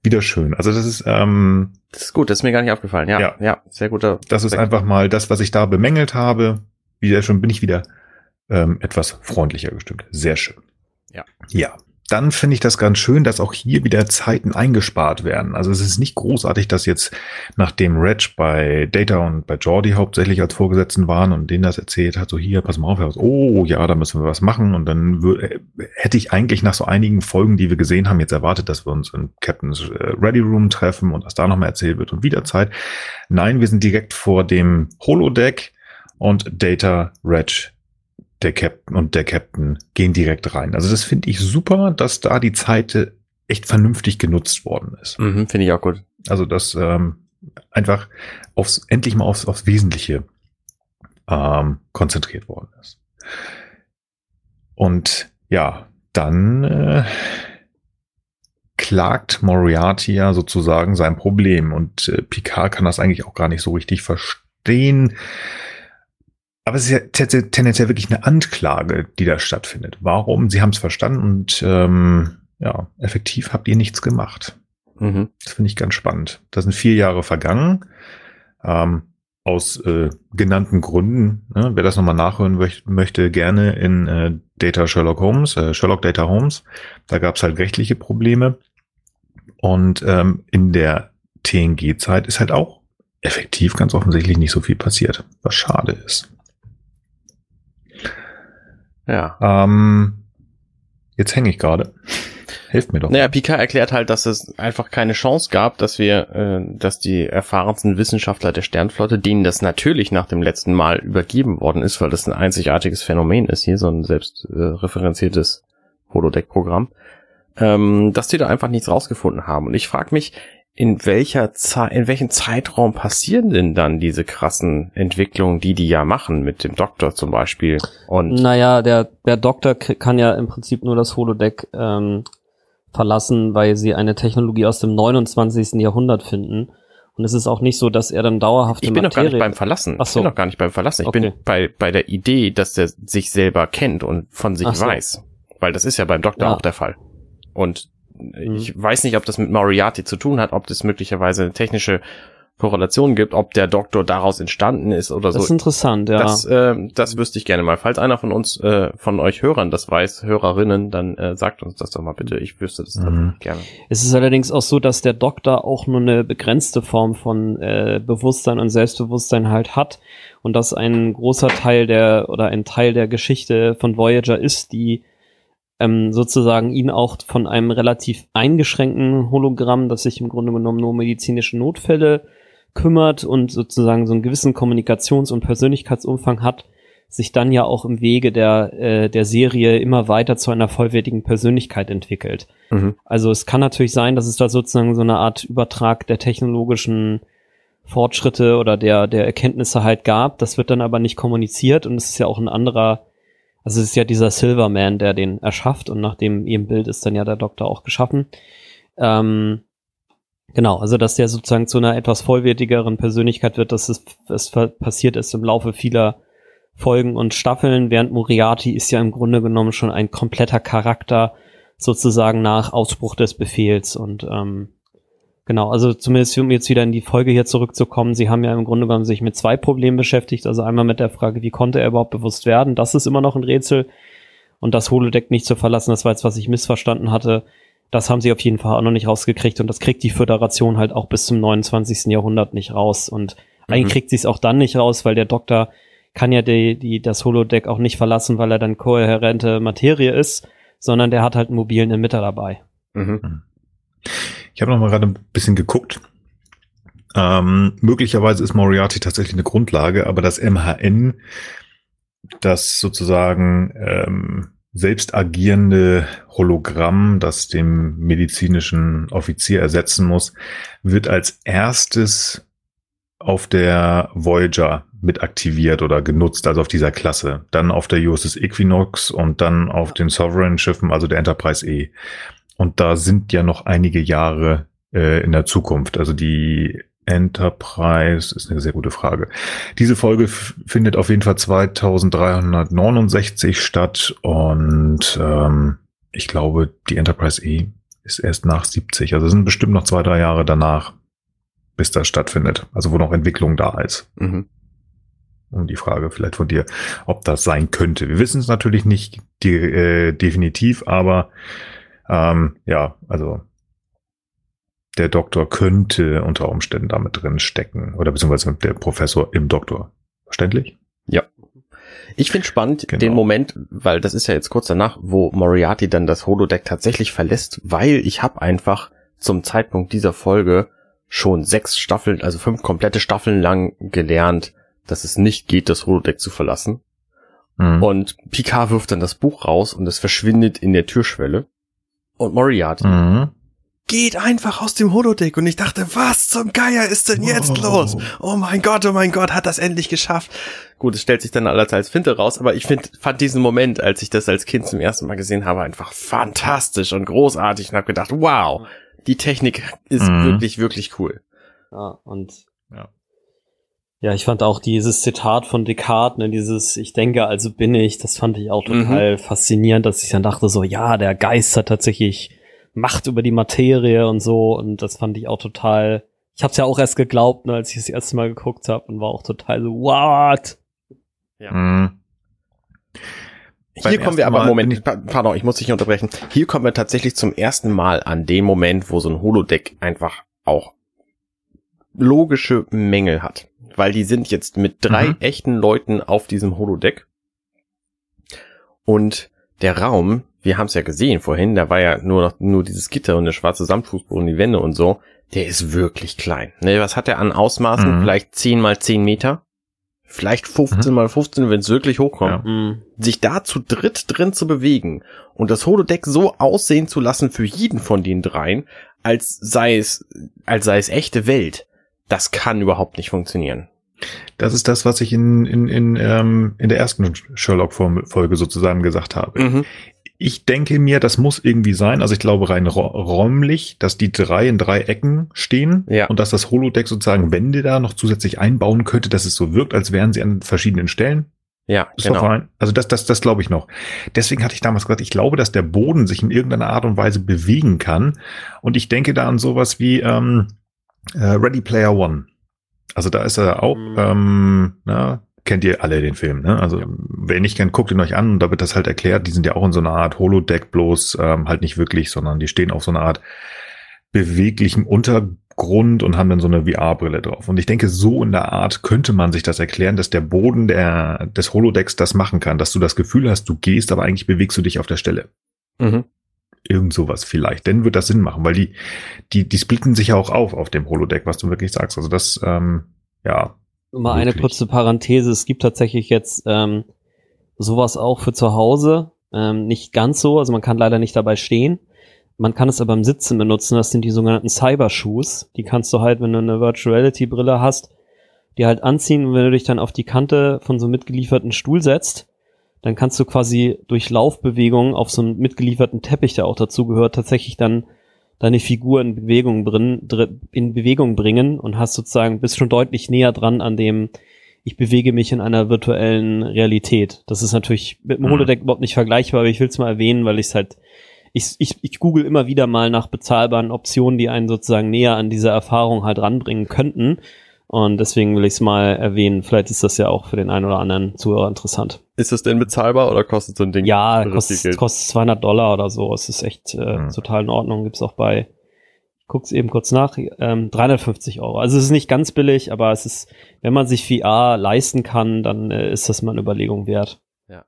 wieder schön. Also das ist ähm, das ist gut, das ist mir gar nicht aufgefallen. Ja, ja, ja sehr guter. Das ist einfach mal das, was ich da bemängelt habe. Wieder schon bin ich wieder ähm, etwas freundlicher gestimmt. Sehr schön. Ja. Ja dann finde ich das ganz schön, dass auch hier wieder Zeiten eingespart werden. Also es ist nicht großartig, dass jetzt, nachdem Reg bei Data und bei Jordi hauptsächlich als Vorgesetzten waren und denen das erzählt hat, so hier, pass mal auf, oh ja, da müssen wir was machen. Und dann würde, hätte ich eigentlich nach so einigen Folgen, die wir gesehen haben, jetzt erwartet, dass wir uns in Captain's äh, Ready Room treffen und dass da nochmal erzählt wird und wieder Zeit. Nein, wir sind direkt vor dem Holodeck und Data, Reg, der Captain und der Captain gehen direkt rein. Also das finde ich super, dass da die Zeit echt vernünftig genutzt worden ist. Mhm, finde ich auch gut. Also dass ähm, einfach aufs, endlich mal aufs, aufs Wesentliche ähm, konzentriert worden ist. Und ja, dann äh, klagt Moriarty ja sozusagen sein Problem und äh, Picard kann das eigentlich auch gar nicht so richtig verstehen aber es ist ja tendenziell wirklich eine Anklage, die da stattfindet. Warum? Sie haben es verstanden und ähm, ja, effektiv habt ihr nichts gemacht. Mhm. Das finde ich ganz spannend. Da sind vier Jahre vergangen. Ähm, aus äh, genannten Gründen. Ne? Wer das nochmal nachhören möchte, gerne in äh, Data Sherlock Holmes, äh, Sherlock Data Holmes. Da gab es halt rechtliche Probleme. Und ähm, in der TNG-Zeit ist halt auch effektiv ganz offensichtlich nicht so viel passiert, was schade ist. Ja. Ähm, jetzt hänge ich gerade. Hilft mir doch. Naja, Picard erklärt halt, dass es einfach keine Chance gab, dass wir, äh, dass die erfahrensten Wissenschaftler der Sternflotte, denen das natürlich nach dem letzten Mal übergeben worden ist, weil das ein einzigartiges Phänomen ist hier, so ein selbst äh, referenziertes Holodeck-Programm, ähm, dass die da einfach nichts rausgefunden haben. Und ich frage mich, in welcher Zeit, in welchem Zeitraum passieren denn dann diese krassen Entwicklungen, die die ja machen mit dem Doktor zum Beispiel? Und naja, der der Doktor kann ja im Prinzip nur das Holodeck ähm, verlassen, weil sie eine Technologie aus dem 29. Jahrhundert finden. Und es ist auch nicht so, dass er dann dauerhaft. Ich bin noch gar nicht beim Verlassen. Ach so. Ich bin noch gar nicht beim Verlassen. Ich okay. bin bei, bei der Idee, dass er sich selber kennt und von sich so. weiß. Weil das ist ja beim Doktor ja. auch der Fall. Und Mhm. Ich weiß nicht, ob das mit Moriarty zu tun hat, ob das möglicherweise eine technische Korrelation gibt, ob der Doktor daraus entstanden ist oder das so. Das ist interessant, ja. Das, äh, das wüsste ich gerne mal. Falls einer von uns, äh, von euch Hörern das weiß, Hörerinnen, dann äh, sagt uns das doch mal bitte. Ich wüsste das mhm. gerne. Es ist allerdings auch so, dass der Doktor auch nur eine begrenzte Form von äh, Bewusstsein und Selbstbewusstsein halt hat und dass ein großer Teil der oder ein Teil der Geschichte von Voyager ist, die ähm, sozusagen ihn auch von einem relativ eingeschränkten Hologramm, das sich im Grunde genommen nur um medizinische Notfälle kümmert und sozusagen so einen gewissen Kommunikations- und Persönlichkeitsumfang hat, sich dann ja auch im Wege der, äh, der Serie immer weiter zu einer vollwertigen Persönlichkeit entwickelt. Mhm. Also es kann natürlich sein, dass es da sozusagen so eine Art Übertrag der technologischen Fortschritte oder der, der Erkenntnisse halt gab. Das wird dann aber nicht kommuniziert und es ist ja auch ein anderer also es ist ja dieser Silverman, der den erschafft und nach dem ihrem Bild ist dann ja der Doktor auch geschaffen. Ähm, genau, also dass der sozusagen zu einer etwas vollwertigeren Persönlichkeit wird, dass es, es passiert ist im Laufe vieler Folgen und Staffeln, während Moriarty ist ja im Grunde genommen schon ein kompletter Charakter sozusagen nach Ausbruch des Befehls und ähm, Genau, also zumindest um jetzt wieder in die Folge hier zurückzukommen, Sie haben ja im Grunde genommen sich mit zwei Problemen beschäftigt. Also einmal mit der Frage, wie konnte er überhaupt bewusst werden? Das ist immer noch ein Rätsel. Und das Holodeck nicht zu verlassen, das war jetzt, was ich missverstanden hatte. Das haben sie auf jeden Fall auch noch nicht rausgekriegt und das kriegt die Föderation halt auch bis zum 29. Jahrhundert nicht raus. Und mhm. eigentlich kriegt sie es auch dann nicht raus, weil der Doktor kann ja die, die, das Holodeck auch nicht verlassen, weil er dann kohärente Materie ist, sondern der hat halt einen mobilen Emitter dabei. Mhm. Ich habe noch mal gerade ein bisschen geguckt. Ähm, möglicherweise ist Moriarty tatsächlich eine Grundlage, aber das MHN, das sozusagen ähm, selbst agierende Hologramm, das dem medizinischen Offizier ersetzen muss, wird als erstes auf der Voyager mit aktiviert oder genutzt, also auf dieser Klasse. Dann auf der USS Equinox und dann auf den Sovereign-Schiffen, also der Enterprise E. Und da sind ja noch einige Jahre äh, in der Zukunft. Also die Enterprise ist eine sehr gute Frage. Diese Folge findet auf jeden Fall 2369 statt und ähm, ich glaube, die Enterprise E ist erst nach 70. Also sind bestimmt noch zwei, drei Jahre danach, bis das stattfindet. Also wo noch Entwicklung da ist. Mhm. Und die Frage vielleicht von dir, ob das sein könnte. Wir wissen es natürlich nicht die, äh, definitiv, aber ähm, ja, also der Doktor könnte unter Umständen damit drin stecken oder beziehungsweise der Professor im Doktor. Verständlich? Ja. Ich finde spannend genau. den Moment, weil das ist ja jetzt kurz danach, wo Moriarty dann das Holodeck tatsächlich verlässt, weil ich habe einfach zum Zeitpunkt dieser Folge schon sechs Staffeln, also fünf komplette Staffeln lang gelernt, dass es nicht geht, das Holodeck zu verlassen. Mhm. Und Picard wirft dann das Buch raus und es verschwindet in der Türschwelle. Und Moriarty mhm geht einfach aus dem Holodeck und ich dachte, was zum Geier ist denn jetzt oh. los? Oh mein Gott, oh mein Gott, hat das endlich geschafft. Gut, es stellt sich dann alles als Finte raus, aber ich find, fand diesen Moment, als ich das als Kind zum ersten Mal gesehen habe, einfach fantastisch und großartig und habe gedacht, wow, die Technik ist mhm. wirklich, wirklich cool. Ja, und ja. Ich fand auch dieses Zitat von Descartes, ne, dieses Ich denke, also bin ich, das fand ich auch mhm. total mhm. faszinierend, dass ich dann dachte so, ja, der Geist hat tatsächlich Macht über die Materie und so. Und das fand ich auch total. Ich habe es ja auch erst geglaubt, ne, als ich das erste Mal geguckt habe und war auch total so, what? Ja. Mhm. Hier kommen wir aber, Moment, pardon, ich muss dich unterbrechen. Hier kommen wir tatsächlich zum ersten Mal an den Moment, wo so ein Holodeck einfach auch logische Mängel hat. Weil die sind jetzt mit drei mhm. echten Leuten auf diesem Holodeck. Und der Raum wir haben es ja gesehen vorhin, da war ja nur noch nur dieses Gitter und der schwarze Samtfußboden, die Wände und so. Der ist wirklich klein. Ne, was hat er an Ausmaßen? Mhm. Vielleicht 10 mal 10 Meter? Vielleicht 15 mhm. mal 15, wenn es wirklich hochkommt. Ja. Mhm. Sich da zu dritt drin zu bewegen und das Holodeck so aussehen zu lassen für jeden von den dreien, als sei es, als sei es echte Welt, das kann überhaupt nicht funktionieren. Das ist das, was ich in, in, in, ähm, in der ersten Sherlock-Folge sozusagen gesagt habe. Mhm. Ich denke mir, das muss irgendwie sein. Also ich glaube rein räumlich, dass die drei in drei Ecken stehen ja. und dass das Holodeck sozusagen Wände da noch zusätzlich einbauen könnte, dass es so wirkt, als wären sie an verschiedenen Stellen. Ja, ist genau. Rein. Also das, das, das glaube ich noch. Deswegen hatte ich damals gesagt, ich glaube, dass der Boden sich in irgendeiner Art und Weise bewegen kann. Und ich denke da an sowas wie ähm, äh, Ready Player One. Also da ist er auch, mhm. ähm, na, kennt ihr alle den Film, ne? Also ja. wer ihn nicht kennt, guckt ihn euch an und da wird das halt erklärt. Die sind ja auch in so einer Art Holodeck bloß ähm, halt nicht wirklich, sondern die stehen auf so einer Art beweglichem Untergrund und haben dann so eine VR-Brille drauf. Und ich denke, so in der Art könnte man sich das erklären, dass der Boden der, des Holodecks das machen kann, dass du das Gefühl hast, du gehst, aber eigentlich bewegst du dich auf der Stelle. Mhm. Irgend sowas vielleicht. Dann wird das Sinn machen, weil die, die, die splitten sich ja auch auf auf dem Holodeck, was du wirklich sagst. Also das, ähm, ja, Mal eine kurze Parenthese. Es gibt tatsächlich jetzt ähm, sowas auch für zu Hause. Ähm, nicht ganz so, also man kann leider nicht dabei stehen. Man kann es aber im Sitzen benutzen. Das sind die sogenannten Cybershoes. Die kannst du halt, wenn du eine Virtual Reality Brille hast, die halt anziehen. Und wenn du dich dann auf die Kante von so einem mitgelieferten Stuhl setzt, dann kannst du quasi durch Laufbewegungen auf so einem mitgelieferten Teppich, der auch dazu gehört, tatsächlich dann deine Figur in Bewegung, bringen, in Bewegung bringen und hast sozusagen, bist schon deutlich näher dran an dem, ich bewege mich in einer virtuellen Realität. Das ist natürlich mit dem mhm. Holodeck überhaupt nicht vergleichbar, aber ich will es mal erwähnen, weil ich es halt, ich, ich, ich google immer wieder mal nach bezahlbaren Optionen, die einen sozusagen näher an diese Erfahrung halt ranbringen könnten. Und deswegen will ich es mal erwähnen. Vielleicht ist das ja auch für den einen oder anderen Zuhörer interessant. Ist das denn bezahlbar oder kostet so ein Ding? Ja, kostet, kostet 200 Dollar oder so. Es ist echt äh, mhm. total in Ordnung. Gibt's auch bei, ich guck's eben kurz nach, ähm, 350 Euro. Also es ist nicht ganz billig, aber es ist, wenn man sich VR leisten kann, dann äh, ist das mal eine Überlegung wert. Ja.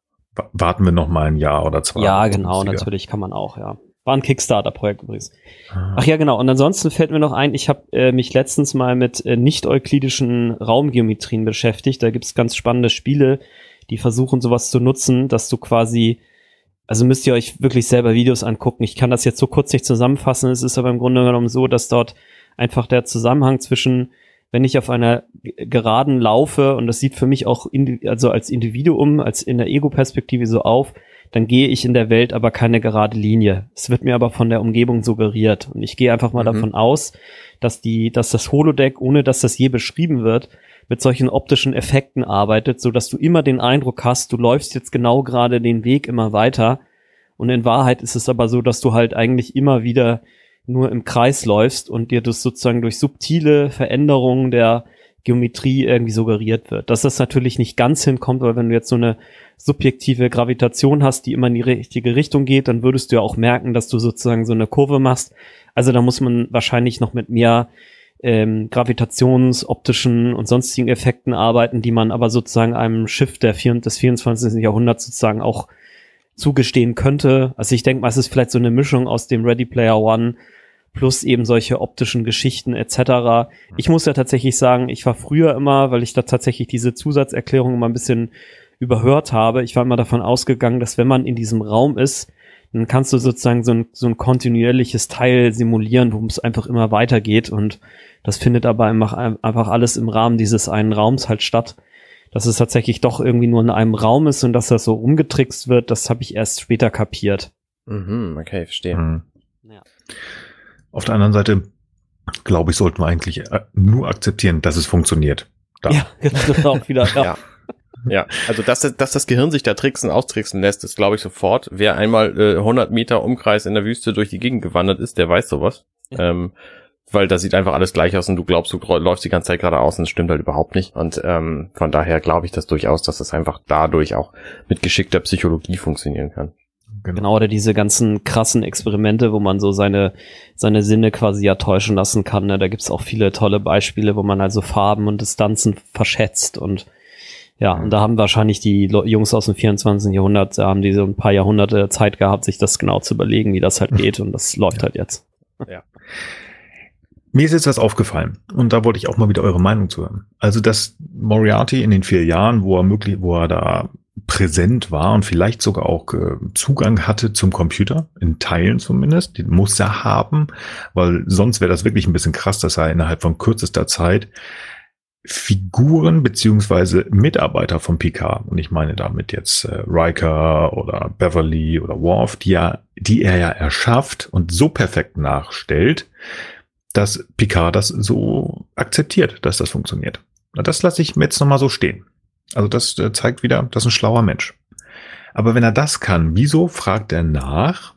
Warten wir noch mal ein Jahr oder zwei. Ja, genau, natürlich kann man auch, ja. War ein Kickstarter-Projekt übrigens. Ah. Ach ja, genau. Und ansonsten fällt mir noch ein, ich habe äh, mich letztens mal mit äh, nicht-euklidischen Raumgeometrien beschäftigt. Da gibt's ganz spannende Spiele, die versuchen sowas zu nutzen, dass du quasi, also müsst ihr euch wirklich selber Videos angucken. Ich kann das jetzt so kurz nicht zusammenfassen. Es ist aber im Grunde genommen so, dass dort einfach der Zusammenhang zwischen wenn ich auf einer Geraden laufe und das sieht für mich auch also als Individuum, als in der Ego-Perspektive so auf, dann gehe ich in der Welt aber keine gerade Linie. Es wird mir aber von der Umgebung suggeriert. Und ich gehe einfach mal mhm. davon aus, dass die, dass das Holodeck, ohne dass das je beschrieben wird, mit solchen optischen Effekten arbeitet, so dass du immer den Eindruck hast, du läufst jetzt genau gerade den Weg immer weiter. Und in Wahrheit ist es aber so, dass du halt eigentlich immer wieder nur im Kreis läufst und dir das sozusagen durch subtile Veränderungen der Geometrie irgendwie suggeriert wird. Dass das natürlich nicht ganz hinkommt, weil wenn du jetzt so eine subjektive Gravitation hast, die immer in die richtige Richtung geht, dann würdest du ja auch merken, dass du sozusagen so eine Kurve machst. Also da muss man wahrscheinlich noch mit mehr ähm, gravitationsoptischen und sonstigen Effekten arbeiten, die man aber sozusagen einem Schiff der vier, des 24. Jahrhunderts sozusagen auch zugestehen könnte. Also ich denke mal, es ist vielleicht so eine Mischung aus dem Ready Player One plus eben solche optischen Geschichten etc. Ich muss ja tatsächlich sagen, ich war früher immer, weil ich da tatsächlich diese Zusatzerklärung immer ein bisschen überhört habe, ich war immer davon ausgegangen, dass wenn man in diesem Raum ist, dann kannst du sozusagen so ein, so ein kontinuierliches Teil simulieren, wo es einfach immer weitergeht und das findet aber einfach alles im Rahmen dieses einen Raums halt statt. Dass es tatsächlich doch irgendwie nur in einem Raum ist und dass das so umgetrickst wird, das habe ich erst später kapiert. Mhm, okay, verstehe. Mhm. Ja. Auf der anderen Seite, glaube ich, sollten wir eigentlich äh, nur akzeptieren, dass es funktioniert. Da. Ja, [laughs] genau, wieder. Ja. ja. Ja, also dass, dass das Gehirn sich da tricksen, austricksen lässt, ist glaube ich sofort. Wer einmal äh, 100 Meter Umkreis in der Wüste durch die Gegend gewandert ist, der weiß sowas. Ja. Ähm, weil da sieht einfach alles gleich aus und du glaubst, du läufst die ganze Zeit geradeaus und es stimmt halt überhaupt nicht. Und ähm, von daher glaube ich das durchaus, dass das einfach dadurch auch mit geschickter Psychologie funktionieren kann. Genau. genau, oder diese ganzen krassen Experimente, wo man so seine, seine Sinne quasi ja täuschen lassen kann. Ne? Da gibt's auch viele tolle Beispiele, wo man also Farben und Distanzen verschätzt und ja, und da haben wahrscheinlich die Jungs aus dem 24. Jahrhundert, da haben die so ein paar Jahrhunderte Zeit gehabt, sich das genau zu überlegen, wie das halt [laughs] geht und das läuft ja. halt jetzt. Ja. Mir ist jetzt was aufgefallen und da wollte ich auch mal wieder eure Meinung zu hören. Also, dass Moriarty in den vier Jahren, wo er möglich, wo er da präsent war und vielleicht sogar auch äh, Zugang hatte zum Computer, in Teilen zumindest, den muss er haben, weil sonst wäre das wirklich ein bisschen krass, dass er innerhalb von kürzester Zeit Figuren beziehungsweise Mitarbeiter von Picard, und ich meine damit jetzt äh, Riker oder Beverly oder Worf, die, ja, die er ja erschafft und so perfekt nachstellt, dass Picard das so akzeptiert, dass das funktioniert. Das lasse ich mir jetzt nochmal so stehen. Also das äh, zeigt wieder, das ist ein schlauer Mensch. Aber wenn er das kann, wieso fragt er nach,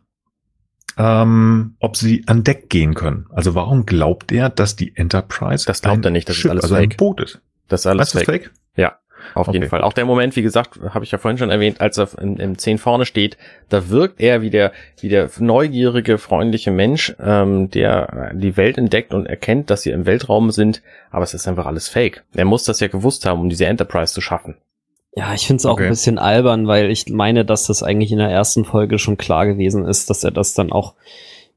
ähm, ob sie an Deck gehen können? Also warum glaubt er, dass die Enterprise das glaubt er nicht, das Schiff, ist alles also fake. ein Boot ist? Das ist alles fake. fake. Ja. Auf okay. jeden Fall. Auch der Moment, wie gesagt, habe ich ja vorhin schon erwähnt, als er im, im 10 vorne steht, da wirkt er wie der, wie der neugierige, freundliche Mensch, ähm, der die Welt entdeckt und erkennt, dass sie im Weltraum sind, aber es ist einfach alles fake. Er muss das ja gewusst haben, um diese Enterprise zu schaffen. Ja, ich finde es auch okay. ein bisschen albern, weil ich meine, dass das eigentlich in der ersten Folge schon klar gewesen ist, dass er das dann auch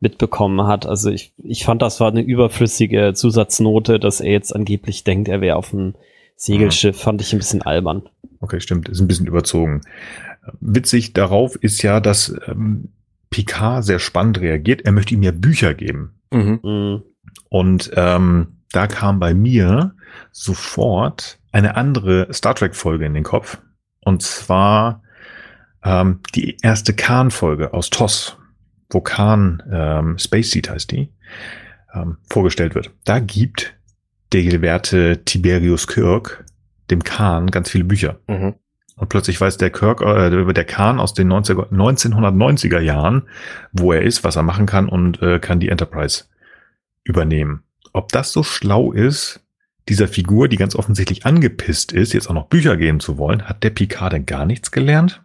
mitbekommen hat. Also ich, ich fand, das war eine überflüssige Zusatznote, dass er jetzt angeblich denkt, er wäre auf dem Segelschiff mhm. fand ich ein bisschen albern. Okay, stimmt, ist ein bisschen überzogen. Witzig darauf ist ja, dass ähm, Picard sehr spannend reagiert. Er möchte ihm ja Bücher geben. Mhm. mhm. Und ähm, da kam bei mir sofort eine andere Star Trek Folge in den Kopf. Und zwar ähm, die erste Khan-Folge aus TOS, wo Khan, ähm, Space Seat heißt die, ähm, vorgestellt wird. Da gibt der gewährte Tiberius Kirk dem Khan ganz viele Bücher. Mhm. Und plötzlich weiß der Kirk, äh, der Khan aus den 90, 1990er Jahren, wo er ist, was er machen kann und äh, kann die Enterprise übernehmen. Ob das so schlau ist, dieser Figur, die ganz offensichtlich angepisst ist, jetzt auch noch Bücher geben zu wollen, hat der Picard denn gar nichts gelernt?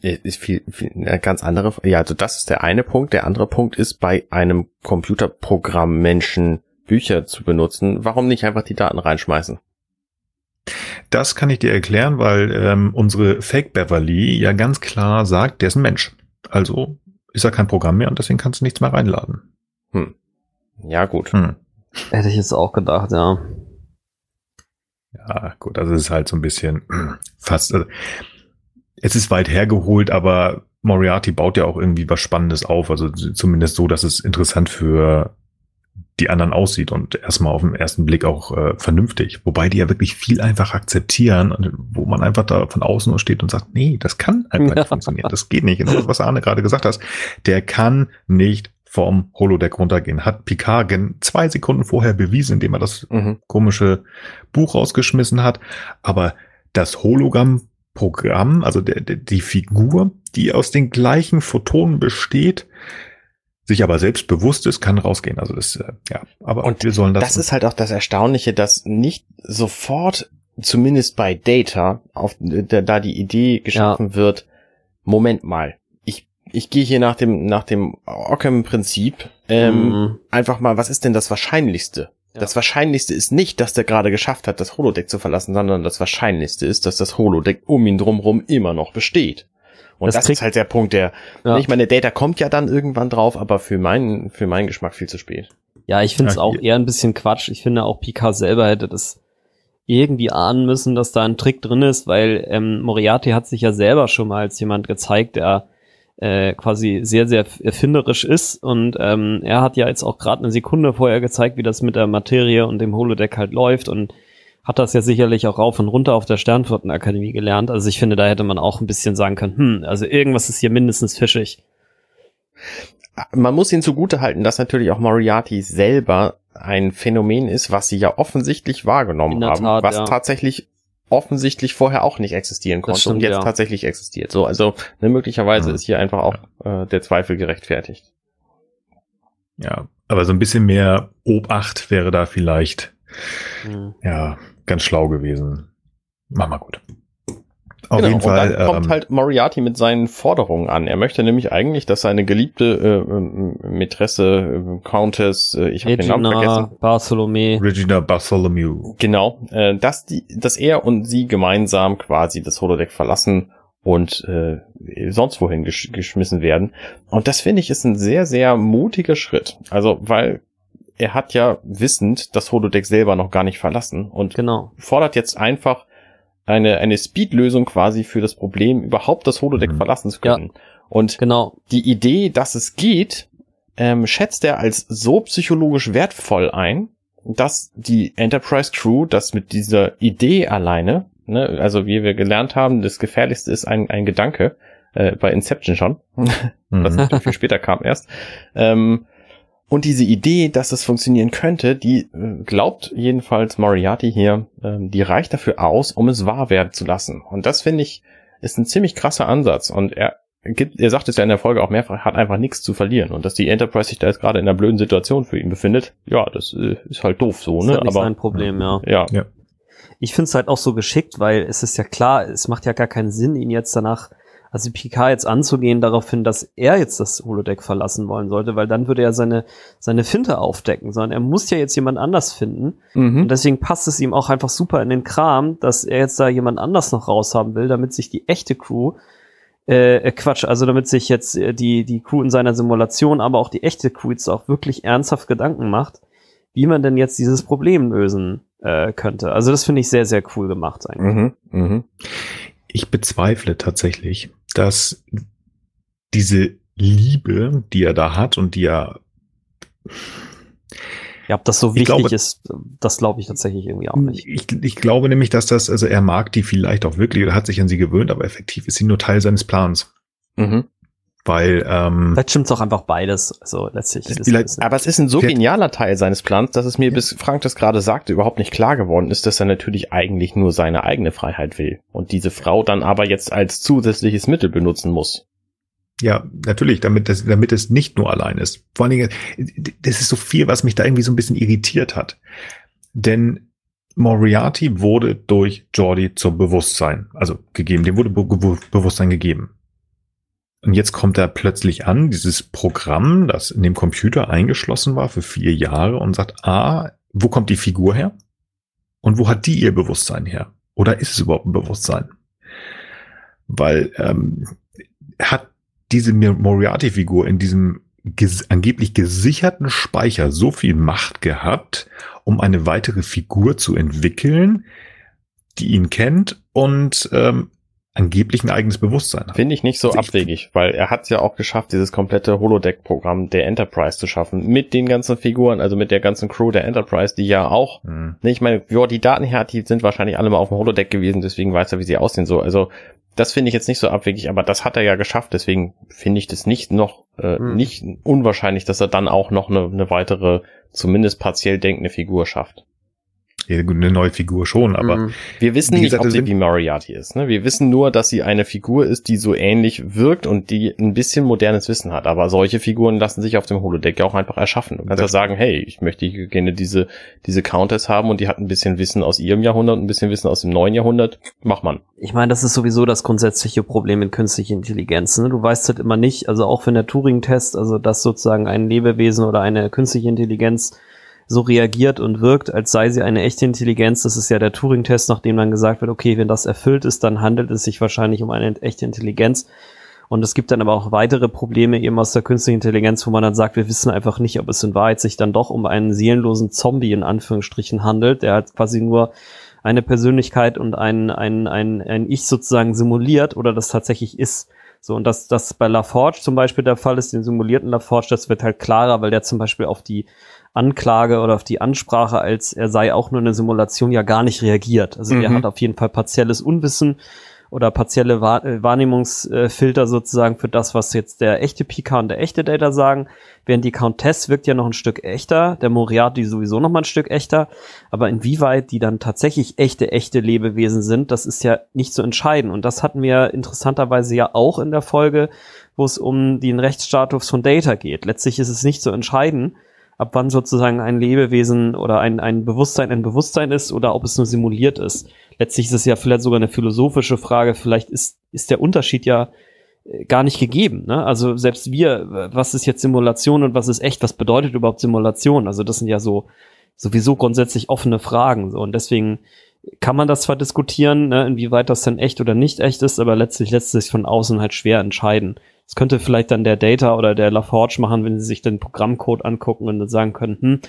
Ist viel, viel eine ganz andere. Ja, also das ist der eine Punkt. Der andere Punkt ist bei einem Computerprogramm Menschen Bücher zu benutzen, warum nicht einfach die Daten reinschmeißen? Das kann ich dir erklären, weil ähm, unsere Fake Beverly ja ganz klar sagt, der ist ein Mensch. Also ist er kein Programm mehr und deswegen kannst du nichts mehr reinladen. Hm. Ja, gut. Hm. Hätte ich jetzt auch gedacht, ja. Ja, gut, also es ist halt so ein bisschen [clears throat] fast, also, es ist weit hergeholt, aber Moriarty baut ja auch irgendwie was Spannendes auf, also zumindest so, dass es interessant für die anderen aussieht und erstmal auf den ersten Blick auch äh, vernünftig. Wobei die ja wirklich viel einfach akzeptieren und wo man einfach da von außen nur steht und sagt, nee, das kann einfach nicht funktionieren. Das geht nicht. Genau, was Arne gerade gesagt hast. Der kann nicht vom Holodeck runtergehen. Hat Picard zwei Sekunden vorher bewiesen, indem er das mhm. komische Buch rausgeschmissen hat. Aber das Hologramm-Programm, also der, der, die Figur, die aus den gleichen Photonen besteht, sich aber selbst bewusst ist, kann rausgehen. Also das, äh, ja, aber und wir sollen das. Das ist halt auch das Erstaunliche, dass nicht sofort, zumindest bei Data, auf, da die Idee geschaffen ja. wird, Moment mal, ich, ich gehe hier nach dem, nach dem Ockham-Prinzip, ähm, mhm. einfach mal, was ist denn das Wahrscheinlichste? Ja. Das Wahrscheinlichste ist nicht, dass der gerade geschafft hat, das Holodeck zu verlassen, sondern das Wahrscheinlichste ist, dass das Holodeck um ihn drumherum immer noch besteht. Und das, das ist halt der Punkt, der, ja. ich meine, Data kommt ja dann irgendwann drauf, aber für meinen, für meinen Geschmack viel zu spät. Ja, ich finde es auch eher ein bisschen Quatsch. Ich finde auch Picard selber hätte das irgendwie ahnen müssen, dass da ein Trick drin ist, weil ähm, Moriarty hat sich ja selber schon mal als jemand gezeigt, der äh, quasi sehr, sehr erfinderisch ist und ähm, er hat ja jetzt auch gerade eine Sekunde vorher gezeigt, wie das mit der Materie und dem Holodeck halt läuft und hat das ja sicherlich auch rauf und runter auf der Sternflottenakademie gelernt. Also ich finde, da hätte man auch ein bisschen sagen können, hm, also irgendwas ist hier mindestens fischig. Man muss ihn zugute halten, dass natürlich auch Moriarty selber ein Phänomen ist, was sie ja offensichtlich wahrgenommen haben, Tat, was ja. tatsächlich offensichtlich vorher auch nicht existieren konnte stimmt, und jetzt ja. tatsächlich existiert. So, also ne, möglicherweise mhm. ist hier einfach auch äh, der Zweifel gerechtfertigt. Ja, aber so ein bisschen mehr Obacht wäre da vielleicht mhm. ja ganz schlau gewesen. Mach mal gut. Auf genau, jeden Fall. Und dann kommt ähm, halt Moriarty mit seinen Forderungen an. Er möchte nämlich eigentlich, dass seine geliebte äh, äh Mätresse, äh, Countess, äh, ich habe den Namen vergessen. Bartholomew. Regina Bartholomew. Genau, äh, dass die, dass er und sie gemeinsam quasi das Holodeck verlassen und äh, sonst wohin gesch geschmissen werden. Und das finde ich ist ein sehr, sehr mutiger Schritt. Also, weil er hat ja wissend das Holodeck selber noch gar nicht verlassen und genau. fordert jetzt einfach eine, eine Speed-Lösung quasi für das Problem, überhaupt das Holodeck mhm. verlassen zu können. Ja, und genau. die Idee, dass es geht, ähm, schätzt er als so psychologisch wertvoll ein, dass die Enterprise Crew das mit dieser Idee alleine, ne, also wie wir gelernt haben, das Gefährlichste ist ein, ein Gedanke, äh, bei Inception schon, [laughs] was mhm. viel später kam erst, ähm, und diese Idee, dass es funktionieren könnte, die äh, glaubt jedenfalls Moriarty hier, äh, die reicht dafür aus, um es wahr werden zu lassen. Und das finde ich, ist ein ziemlich krasser Ansatz. Und er gibt, er sagt es ja in der Folge auch mehrfach, hat einfach nichts zu verlieren. Und dass die Enterprise sich da jetzt gerade in einer blöden Situation für ihn befindet, ja, das äh, ist halt doof so, ne? Ist halt Aber sein Problem, ja. Ja. ja. Ich finde es halt auch so geschickt, weil es ist ja klar, es macht ja gar keinen Sinn, ihn jetzt danach also Picard jetzt anzugehen darauf hin, dass er jetzt das Holodeck verlassen wollen sollte, weil dann würde er seine, seine Finte aufdecken, sondern er muss ja jetzt jemand anders finden. Mhm. Und deswegen passt es ihm auch einfach super in den Kram, dass er jetzt da jemand anders noch raushaben will, damit sich die echte Crew äh, äh Quatsch, also damit sich jetzt äh, die, die Crew in seiner Simulation, aber auch die echte Crew jetzt auch wirklich ernsthaft Gedanken macht, wie man denn jetzt dieses Problem lösen äh, könnte. Also das finde ich sehr, sehr cool gemacht eigentlich. Mhm, mh. Ich bezweifle tatsächlich, dass diese Liebe, die er da hat und die er ja, ob das so wichtig glaube, ist, das glaube ich tatsächlich irgendwie auch nicht. Ich, ich glaube nämlich, dass das, also er mag die vielleicht auch wirklich oder hat sich an sie gewöhnt, aber effektiv ist sie nur Teil seines Plans. Mhm. Weil, ähm, Vielleicht stimmt auch einfach beides, also letztlich. Ist aber es ist ein so genialer Teil seines Plans, dass es mir, ja. bis Frank das gerade sagte, überhaupt nicht klar geworden ist, dass er natürlich eigentlich nur seine eigene Freiheit will und diese Frau dann aber jetzt als zusätzliches Mittel benutzen muss. Ja, natürlich, damit es, damit es nicht nur allein ist. Vor allen Dingen, das ist so viel, was mich da irgendwie so ein bisschen irritiert hat. Denn Moriarty wurde durch Jordi zum Bewusstsein, also gegeben, dem wurde Be Bewusstsein gegeben. Und jetzt kommt er plötzlich an, dieses Programm, das in dem Computer eingeschlossen war für vier Jahre und sagt, ah, wo kommt die Figur her? Und wo hat die ihr Bewusstsein her? Oder ist es überhaupt ein Bewusstsein? Weil ähm, hat diese Moriarty-Figur in diesem ges angeblich gesicherten Speicher so viel Macht gehabt, um eine weitere Figur zu entwickeln, die ihn kennt und ähm, angeblich ein eigenes Bewusstsein hat. Finde ich nicht so also abwegig, weil er hat es ja auch geschafft, dieses komplette Holodeck-Programm der Enterprise zu schaffen, mit den ganzen Figuren, also mit der ganzen Crew der Enterprise, die ja auch, hm. ne, ich meine, ja, die Daten her, die sind wahrscheinlich alle mal auf dem Holodeck gewesen, deswegen weiß er, wie sie aussehen so. Also das finde ich jetzt nicht so abwegig, aber das hat er ja geschafft, deswegen finde ich das nicht noch äh, hm. nicht unwahrscheinlich, dass er dann auch noch eine, eine weitere, zumindest partiell denkende Figur schafft eine neue Figur schon, aber mhm. wir wissen nicht, gesagt, ob sie wie Moriarty ist. Ne? Wir wissen nur, dass sie eine Figur ist, die so ähnlich wirkt und die ein bisschen modernes Wissen hat. Aber solche Figuren lassen sich auf dem Holodeck ja auch einfach erschaffen. Du kannst ja sagen, hey, ich möchte gerne diese diese Countess haben und die hat ein bisschen Wissen aus ihrem Jahrhundert, ein bisschen Wissen aus dem neuen Jahrhundert. Mach man. Ich meine, das ist sowieso das grundsätzliche Problem in künstlicher Intelligenz. Ne? Du weißt halt immer nicht, also auch wenn der Turing-Test, also dass sozusagen ein Lebewesen oder eine künstliche Intelligenz so reagiert und wirkt, als sei sie eine echte Intelligenz. Das ist ja der Turing-Test, nachdem dann gesagt wird, okay, wenn das erfüllt ist, dann handelt es sich wahrscheinlich um eine echte Intelligenz. Und es gibt dann aber auch weitere Probleme eben aus der künstlichen Intelligenz, wo man dann sagt, wir wissen einfach nicht, ob es in Wahrheit sich dann doch um einen seelenlosen Zombie in Anführungsstrichen handelt, der halt quasi nur eine Persönlichkeit und ein, ein, ein, ein Ich sozusagen simuliert oder das tatsächlich ist. So, und dass das bei LaForge zum Beispiel der Fall ist, den simulierten LaForge, das wird halt klarer, weil der zum Beispiel auf die Anklage oder auf die Ansprache, als er sei auch nur eine Simulation, ja gar nicht reagiert. Also mhm. er hat auf jeden Fall partielles Unwissen oder partielle äh, Wahrnehmungsfilter sozusagen für das, was jetzt der echte Pika und der echte Data sagen. Während die Countess wirkt ja noch ein Stück echter, der Moriarty sowieso noch mal ein Stück echter. Aber inwieweit die dann tatsächlich echte, echte Lebewesen sind, das ist ja nicht zu entscheiden. Und das hatten wir interessanterweise ja auch in der Folge, wo es um den Rechtsstatus von Data geht. Letztlich ist es nicht zu entscheiden, ab wann sozusagen ein Lebewesen oder ein, ein Bewusstsein ein Bewusstsein ist oder ob es nur simuliert ist. Letztlich ist es ja vielleicht sogar eine philosophische Frage. Vielleicht ist, ist der Unterschied ja äh, gar nicht gegeben. Ne? Also selbst wir, was ist jetzt Simulation und was ist echt? Was bedeutet überhaupt Simulation? Also das sind ja so sowieso grundsätzlich offene Fragen. So. Und deswegen kann man das zwar diskutieren, ne, inwieweit das denn echt oder nicht echt ist, aber letztlich lässt sich von außen halt schwer entscheiden. Das könnte vielleicht dann der Data oder der LaForge machen, wenn sie sich den Programmcode angucken und dann sagen können, hm,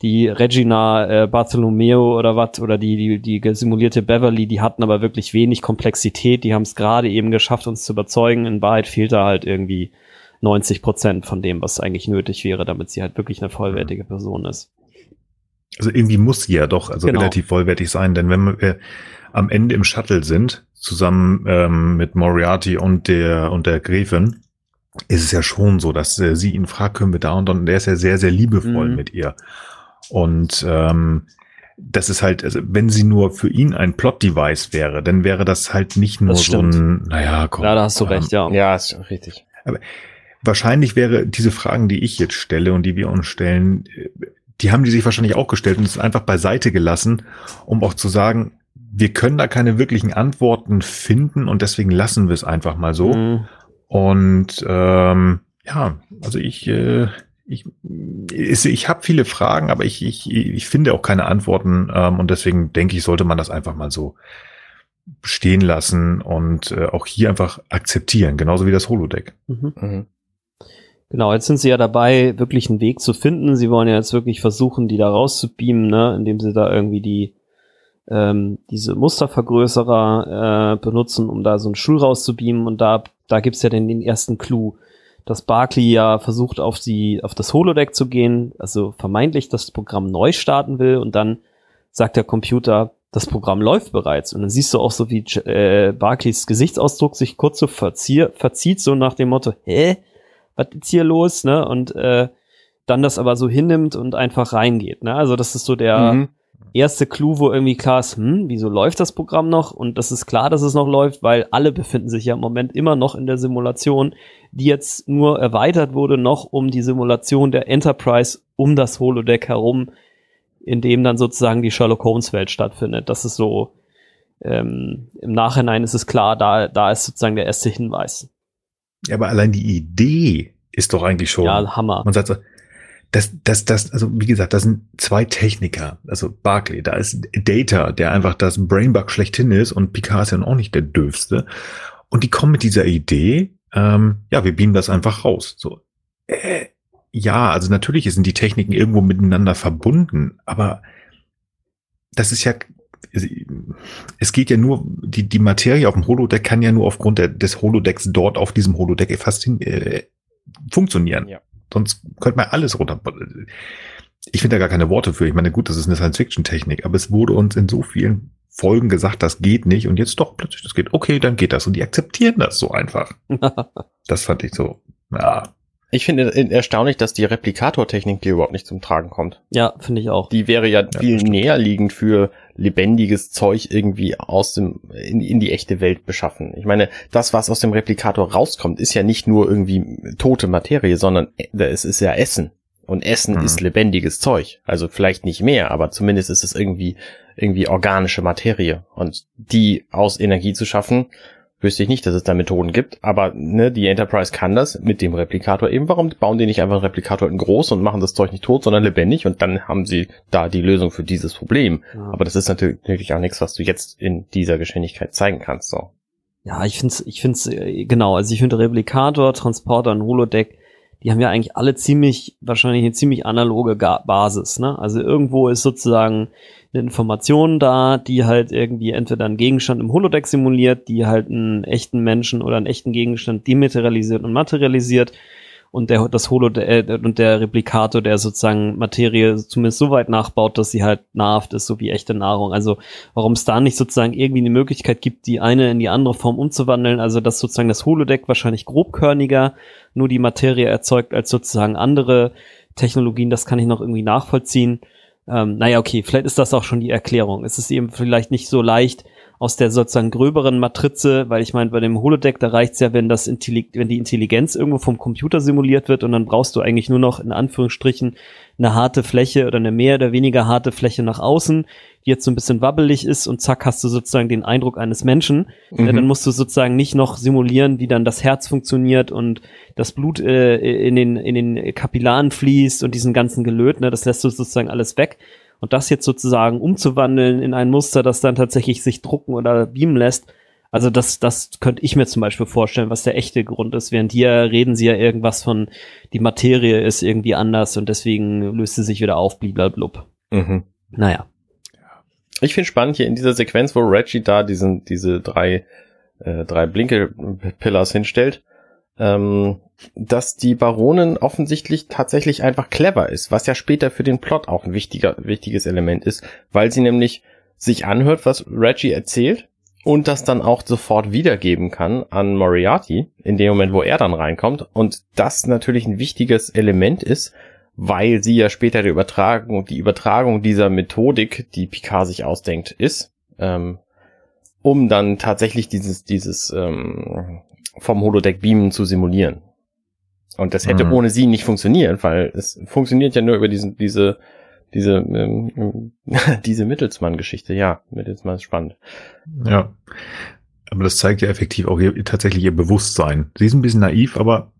die Regina äh, Bartolomeo oder was oder die, die die simulierte Beverly, die hatten aber wirklich wenig Komplexität, die haben es gerade eben geschafft, uns zu überzeugen. In Wahrheit fehlt da halt irgendwie 90 Prozent von dem, was eigentlich nötig wäre, damit sie halt wirklich eine vollwertige Person ist. Also irgendwie muss sie ja doch also genau. relativ vollwertig sein, denn wenn wir am Ende im Shuttle sind, zusammen ähm, mit Moriarty und der und der Gräfin, ist es ja schon so, dass äh, sie ihn fragt, können wir da und dann, und der ist ja sehr, sehr liebevoll mhm. mit ihr. Und ähm, das ist halt, also wenn sie nur für ihn ein Plot-Device wäre, dann wäre das halt nicht nur so ein, naja, komm. Ja, da hast du ähm, recht, ja. Ja, ist richtig. Aber wahrscheinlich wäre diese Fragen, die ich jetzt stelle und die wir uns stellen, die haben die sich wahrscheinlich auch gestellt und es einfach beiseite gelassen, um auch zu sagen, wir können da keine wirklichen Antworten finden und deswegen lassen wir es einfach mal so. Mhm. Und ähm, ja, also ich, äh, ich, ich, ich habe viele Fragen, aber ich, ich, ich finde auch keine Antworten ähm, und deswegen denke ich, sollte man das einfach mal so stehen lassen und äh, auch hier einfach akzeptieren, genauso wie das Holodeck. Mhm. Mhm. Genau, jetzt sind sie ja dabei, wirklich einen Weg zu finden. Sie wollen ja jetzt wirklich versuchen, die da rauszubeamen, ne, indem sie da irgendwie die ähm, diese Mustervergrößerer äh, benutzen, um da so einen Stuhl rauszubeamen. Und da, da gibt's ja den, den ersten Clou, dass Barkley ja versucht, auf die, auf das Holodeck zu gehen, also vermeintlich das Programm neu starten will und dann sagt der Computer, das Programm läuft bereits. Und dann siehst du auch so, wie äh, Barclays Gesichtsausdruck sich kurz so verzieh verzieht, so nach dem Motto, hä? Was ist hier los? Ne? Und äh, dann das aber so hinnimmt und einfach reingeht. Ne? Also das ist so der, mhm erste Clou, wo irgendwie klar ist, hm, wieso läuft das Programm noch? Und das ist klar, dass es noch läuft, weil alle befinden sich ja im Moment immer noch in der Simulation, die jetzt nur erweitert wurde noch um die Simulation der Enterprise um das Holodeck herum, in dem dann sozusagen die Sherlock Holmes Welt stattfindet. Das ist so, ähm, im Nachhinein ist es klar, da, da ist sozusagen der erste Hinweis. Ja, aber allein die Idee ist doch eigentlich schon. Ja, Hammer. Man sagt so, das, das, das, also wie gesagt, das sind zwei Techniker. Also Barclay, da ist Data, der einfach das Brainbug schlechthin ist und Picard ist ja auch nicht der dürfste. Und die kommen mit dieser Idee, ähm, ja, wir beamen das einfach raus. So, äh, ja, also natürlich sind die Techniken irgendwo miteinander verbunden, aber das ist ja, es geht ja nur, die, die Materie auf dem Holodeck kann ja nur aufgrund der, des Holodecks dort auf diesem Holodeck fast hin, äh, funktionieren. Ja. Sonst könnte man alles runter. Ich finde da gar keine Worte für. Ich meine, gut, das ist eine Science-Fiction-Technik, aber es wurde uns in so vielen Folgen gesagt, das geht nicht und jetzt doch plötzlich das geht. Okay, dann geht das und die akzeptieren das so einfach. [laughs] das fand ich so, ja. Ich finde erstaunlich, dass die Replikator-Technik hier überhaupt nicht zum Tragen kommt. Ja, finde ich auch. Die wäre ja, ja viel näher liegend für lebendiges Zeug irgendwie aus dem, in, in die echte Welt beschaffen. Ich meine, das, was aus dem Replikator rauskommt, ist ja nicht nur irgendwie tote Materie, sondern äh, es ist ja Essen. Und Essen mhm. ist lebendiges Zeug. Also vielleicht nicht mehr, aber zumindest ist es irgendwie, irgendwie organische Materie. Und die aus Energie zu schaffen, wüsste ich nicht, dass es da Methoden gibt, aber ne, die Enterprise kann das mit dem Replikator eben. Warum bauen die nicht einfach einen Replikator in groß und machen das Zeug nicht tot, sondern lebendig und dann haben sie da die Lösung für dieses Problem. Ja. Aber das ist natürlich auch nichts, was du jetzt in dieser Geschwindigkeit zeigen kannst. So. Ja, ich finde ich find's, äh, genau, also ich finde Replikator, Transporter und Holodeck, die haben ja eigentlich alle ziemlich, wahrscheinlich eine ziemlich analoge Basis, ne? Also irgendwo ist sozusagen eine Information da, die halt irgendwie entweder einen Gegenstand im Holodeck simuliert, die halt einen echten Menschen oder einen echten Gegenstand dematerialisiert und materialisiert und der das Holo äh, und der Replikator, der sozusagen Materie zumindest so weit nachbaut, dass sie halt nahrhaft ist, so wie echte Nahrung. Also warum es da nicht sozusagen irgendwie eine Möglichkeit gibt, die eine in die andere Form umzuwandeln, also dass sozusagen das Holodeck wahrscheinlich grobkörniger nur die Materie erzeugt als sozusagen andere Technologien, das kann ich noch irgendwie nachvollziehen. Ähm, naja, okay, vielleicht ist das auch schon die Erklärung. Es ist eben vielleicht nicht so leicht aus der sozusagen gröberen Matrize, weil ich meine, bei dem Holodeck, da reicht's ja, wenn das Intelli wenn die Intelligenz irgendwo vom Computer simuliert wird und dann brauchst du eigentlich nur noch in Anführungsstrichen eine harte Fläche oder eine mehr oder weniger harte Fläche nach außen, die jetzt so ein bisschen wabbelig ist und zack hast du sozusagen den Eindruck eines Menschen. Mhm. Dann musst du sozusagen nicht noch simulieren, wie dann das Herz funktioniert und das Blut äh, in den in den Kapillaren fließt und diesen ganzen Gelöt. Ne, das lässt du sozusagen alles weg. Und das jetzt sozusagen umzuwandeln in ein Muster, das dann tatsächlich sich drucken oder beamen lässt, also das, das könnte ich mir zum Beispiel vorstellen, was der echte Grund ist. Während hier reden sie ja irgendwas von, die Materie ist irgendwie anders und deswegen löst sie sich wieder auf, bliblablub. Mhm. Naja. Ich finde spannend hier in dieser Sequenz, wo Reggie da diesen, diese drei, äh, drei Blinke-Pillars hinstellt, ähm, dass die Baronin offensichtlich tatsächlich einfach clever ist, was ja später für den Plot auch ein wichtiger, wichtiges Element ist, weil sie nämlich sich anhört, was Reggie erzählt und das dann auch sofort wiedergeben kann an Moriarty in dem Moment, wo er dann reinkommt und das natürlich ein wichtiges Element ist, weil sie ja später die Übertragung, die Übertragung dieser Methodik, die Picard sich ausdenkt, ist, ähm, um dann tatsächlich dieses, dieses ähm, vom Holodeck Beamen zu simulieren. Und das hätte mhm. ohne sie nicht funktioniert, weil es funktioniert ja nur über diesen, diese diese, ähm, [laughs] diese Mittelsmann-Geschichte, ja, Mittelsmann ist spannend. Ja. Aber das zeigt ja effektiv auch ihr, tatsächlich ihr Bewusstsein. Sie ist ein bisschen naiv, aber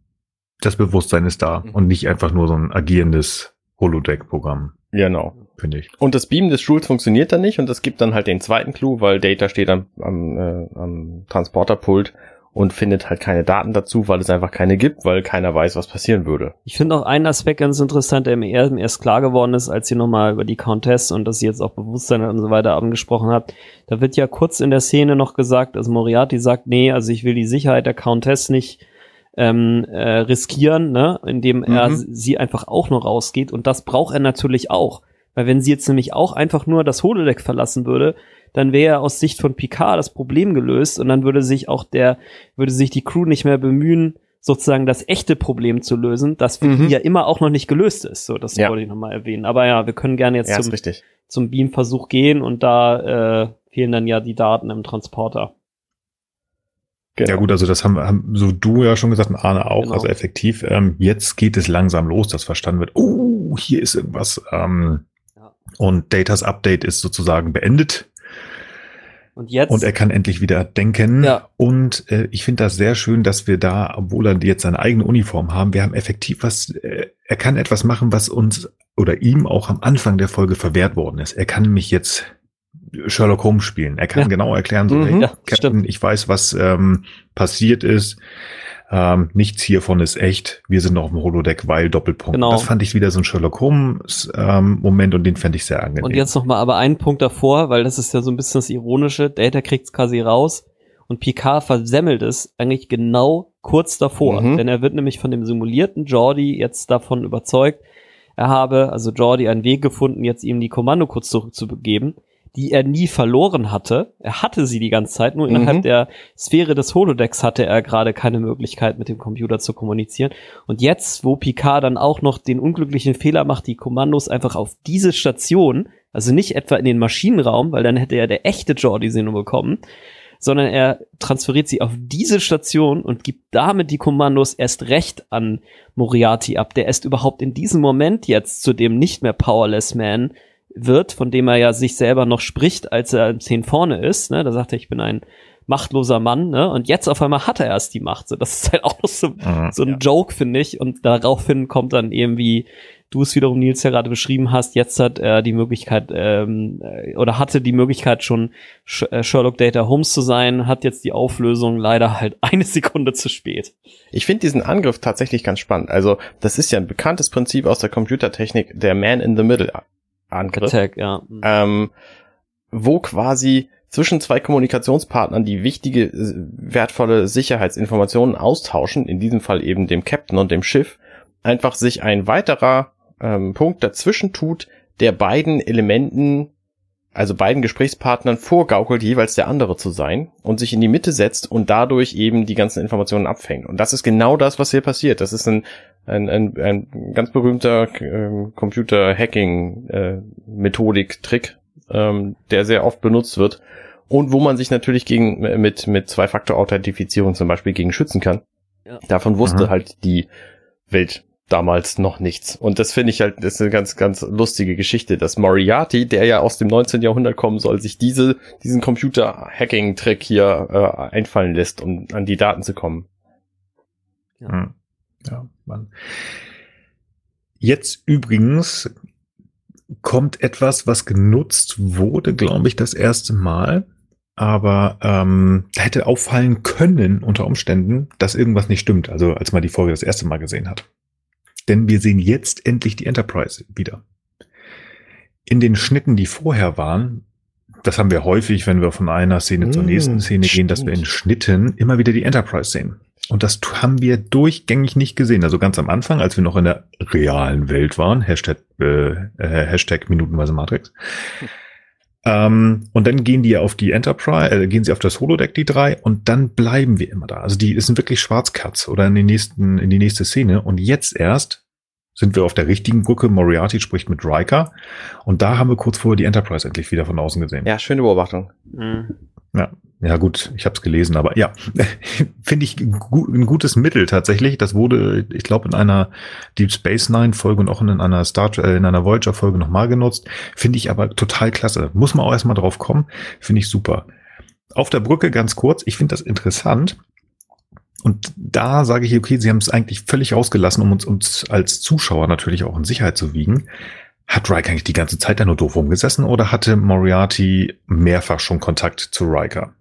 das Bewusstsein ist da mhm. und nicht einfach nur so ein agierendes Holodeck-Programm. Genau. Finde ich. Und das Beam des Stuhls funktioniert dann nicht und das gibt dann halt den zweiten Clou, weil Data steht am, am, äh, am Transporterpult und findet halt keine Daten dazu, weil es einfach keine gibt, weil keiner weiß, was passieren würde. Ich finde auch einen Aspekt ganz interessant, der mir erst klar geworden ist, als ihr nochmal über die Countess und dass sie jetzt auch Bewusstsein und so weiter angesprochen habt. Da wird ja kurz in der Szene noch gesagt, also Moriarty sagt, nee, also ich will die Sicherheit der Countess nicht ähm, äh, riskieren, ne, indem mhm. er sie einfach auch noch rausgeht und das braucht er natürlich auch. Weil wenn sie jetzt nämlich auch einfach nur das Holodeck verlassen würde, dann wäre aus Sicht von Picard das Problem gelöst und dann würde sich auch der, würde sich die Crew nicht mehr bemühen, sozusagen das echte Problem zu lösen, das für mhm. ja immer auch noch nicht gelöst ist. So, das ja. wollte ich nochmal erwähnen. Aber ja, wir können gerne jetzt ja, zum, zum Beam-Versuch gehen und da äh, fehlen dann ja die Daten im Transporter. Genau. Ja gut, also das haben, haben so du ja schon gesagt und Arne auch, genau. also effektiv. Ähm, jetzt geht es langsam los, dass verstanden wird, oh, hier ist irgendwas. Ähm, ja. Und Datas Update ist sozusagen beendet. Und jetzt. Und er kann endlich wieder denken. Ja. Und äh, ich finde das sehr schön, dass wir da, obwohl er jetzt seine eigene Uniform haben, wir haben effektiv was, äh, er kann etwas machen, was uns oder ihm auch am Anfang der Folge verwehrt worden ist. Er kann nämlich jetzt Sherlock Holmes spielen. Er kann ja. genau erklären, so, mhm, hey, ja, Captain, ich weiß, was ähm, passiert ist. Ähm, nichts hiervon ist echt. Wir sind noch im Holodeck, weil Doppelpunkt. Genau. Das fand ich wieder so ein Sherlock Holmes ähm, Moment und den fände ich sehr angenehm. Und jetzt noch mal aber einen Punkt davor, weil das ist ja so ein bisschen das Ironische. Data kriegt's quasi raus und Picard versemmelt es eigentlich genau kurz davor, Mhm. denn er wird nämlich von dem simulierten Jordi jetzt davon überzeugt, er habe, also Jordi, einen Weg gefunden, jetzt ihm die Kommando kurz zurückzugeben, die er nie verloren hatte. Er hatte sie die ganze Zeit, nur Mhm. innerhalb der Sphäre des Holodecks hatte er gerade keine Möglichkeit, mit dem Computer zu kommunizieren. Und jetzt, wo Picard dann auch noch den unglücklichen Fehler macht, die Kommandos einfach auf diese Station, also nicht etwa in den Maschinenraum, weil dann hätte ja der echte Jordi sie nur bekommen, sondern er transferiert sie auf diese Station und gibt damit die Kommandos erst recht an Moriarty ab, der erst überhaupt in diesem Moment jetzt zu dem nicht mehr Powerless Man wird, von dem er ja sich selber noch spricht, als er im 10 vorne ist. Ne? Da sagt er, ich bin ein machtloser Mann, ne? Und jetzt auf einmal hat er erst die Macht. So, das ist halt [laughs] auch noch so, Mhm. so ein Joke, finde ich. Und daraufhin kommt dann irgendwie, du es wiederum, Nils, ja gerade beschrieben hast, jetzt hat er die Möglichkeit, ähm, äh, oder hatte die Möglichkeit schon Sh äh, Sherlock Data Holmes zu sein, hat jetzt die Auflösung leider halt [laughs] eine Sekunde zu spät. Ich finde diesen Angriff tatsächlich ganz spannend. Also, das ist ja ein bekanntes Prinzip aus der Computertechnik, der Man in the Middle Angriff. Attack, ja. ähm, wo quasi zwischen zwei Kommunikationspartnern, die wichtige, äh, wertvolle Sicherheitsinformationen austauschen, in diesem Fall eben dem Captain und dem Schiff, einfach sich ein weiterer ähm, Punkt dazwischen tut, der beiden Elementen, also beiden Gesprächspartnern vorgaukelt, jeweils der andere zu sein und sich in die Mitte setzt und dadurch eben die ganzen Informationen abfängt. Und das ist genau das, was hier passiert. Das ist ein, ein, ein, ein ganz berühmter ähm, Computer-Hacking-Methodik-Trick, ähm, der sehr oft benutzt wird und wo man sich natürlich gegen mit mit Zwei-Faktor-Authentifizierung zum Beispiel gegen schützen kann. Ja. Davon wusste Mhm. halt die Welt damals noch nichts. Und das finde ich halt, das ist eine ganz, ganz lustige Geschichte, dass Moriarty, der ja aus dem 19. Jahrhundert kommen soll, sich diese, diesen Computer-Hacking-Trick hier äh, einfallen lässt, um an die Daten zu kommen. Hm. Ja, Mann. Jetzt übrigens kommt etwas, was genutzt wurde, glaube ich, das erste Mal. Aber ähm, hätte auffallen können unter Umständen, dass irgendwas nicht stimmt. Also als man die Folge das erste Mal gesehen hat. Denn wir sehen jetzt endlich die Enterprise wieder. In den Schnitten, die vorher waren, das haben wir häufig, wenn wir von einer Szene zur Mm, nächsten Szene gehen, dass wir in stimmt. Schnitten immer wieder die Enterprise sehen. Und das haben wir durchgängig nicht gesehen. Also ganz am Anfang, als wir noch in der realen Welt waren, Hashtag, äh, äh, Hashtag Minutenweise Matrix. Ähm, und dann gehen die auf die Enterprise, äh, gehen sie auf das Holodeck, die drei, und dann bleiben wir immer da. Also die sind wirklich Schwarzkatz oder in, den nächsten, in die nächste Szene. Und jetzt erst sind wir auf der richtigen Brücke. Moriarty spricht mit Riker. Und da haben wir kurz vorher die Enterprise endlich wieder von außen gesehen. Ja, schöne Beobachtung. Mhm. Ja, ja gut, ich habe es gelesen, aber ja, [laughs] finde ich gu ein gutes Mittel tatsächlich. Das wurde, ich glaube, in einer Deep Space Nine Folge und auch in einer Star äh, in einer Voyager Folge nochmal genutzt. Finde ich aber total klasse. Muss man auch erstmal drauf kommen. Finde ich super. Auf der Brücke ganz kurz. Ich finde das interessant. Und da sage ich, okay, sie haben es eigentlich völlig ausgelassen, um uns, uns als Zuschauer natürlich auch in Sicherheit zu wiegen. Hat Riker eigentlich die ganze Zeit da nur doof rumgesessen oder hatte Moriarty mehrfach schon Kontakt zu Riker?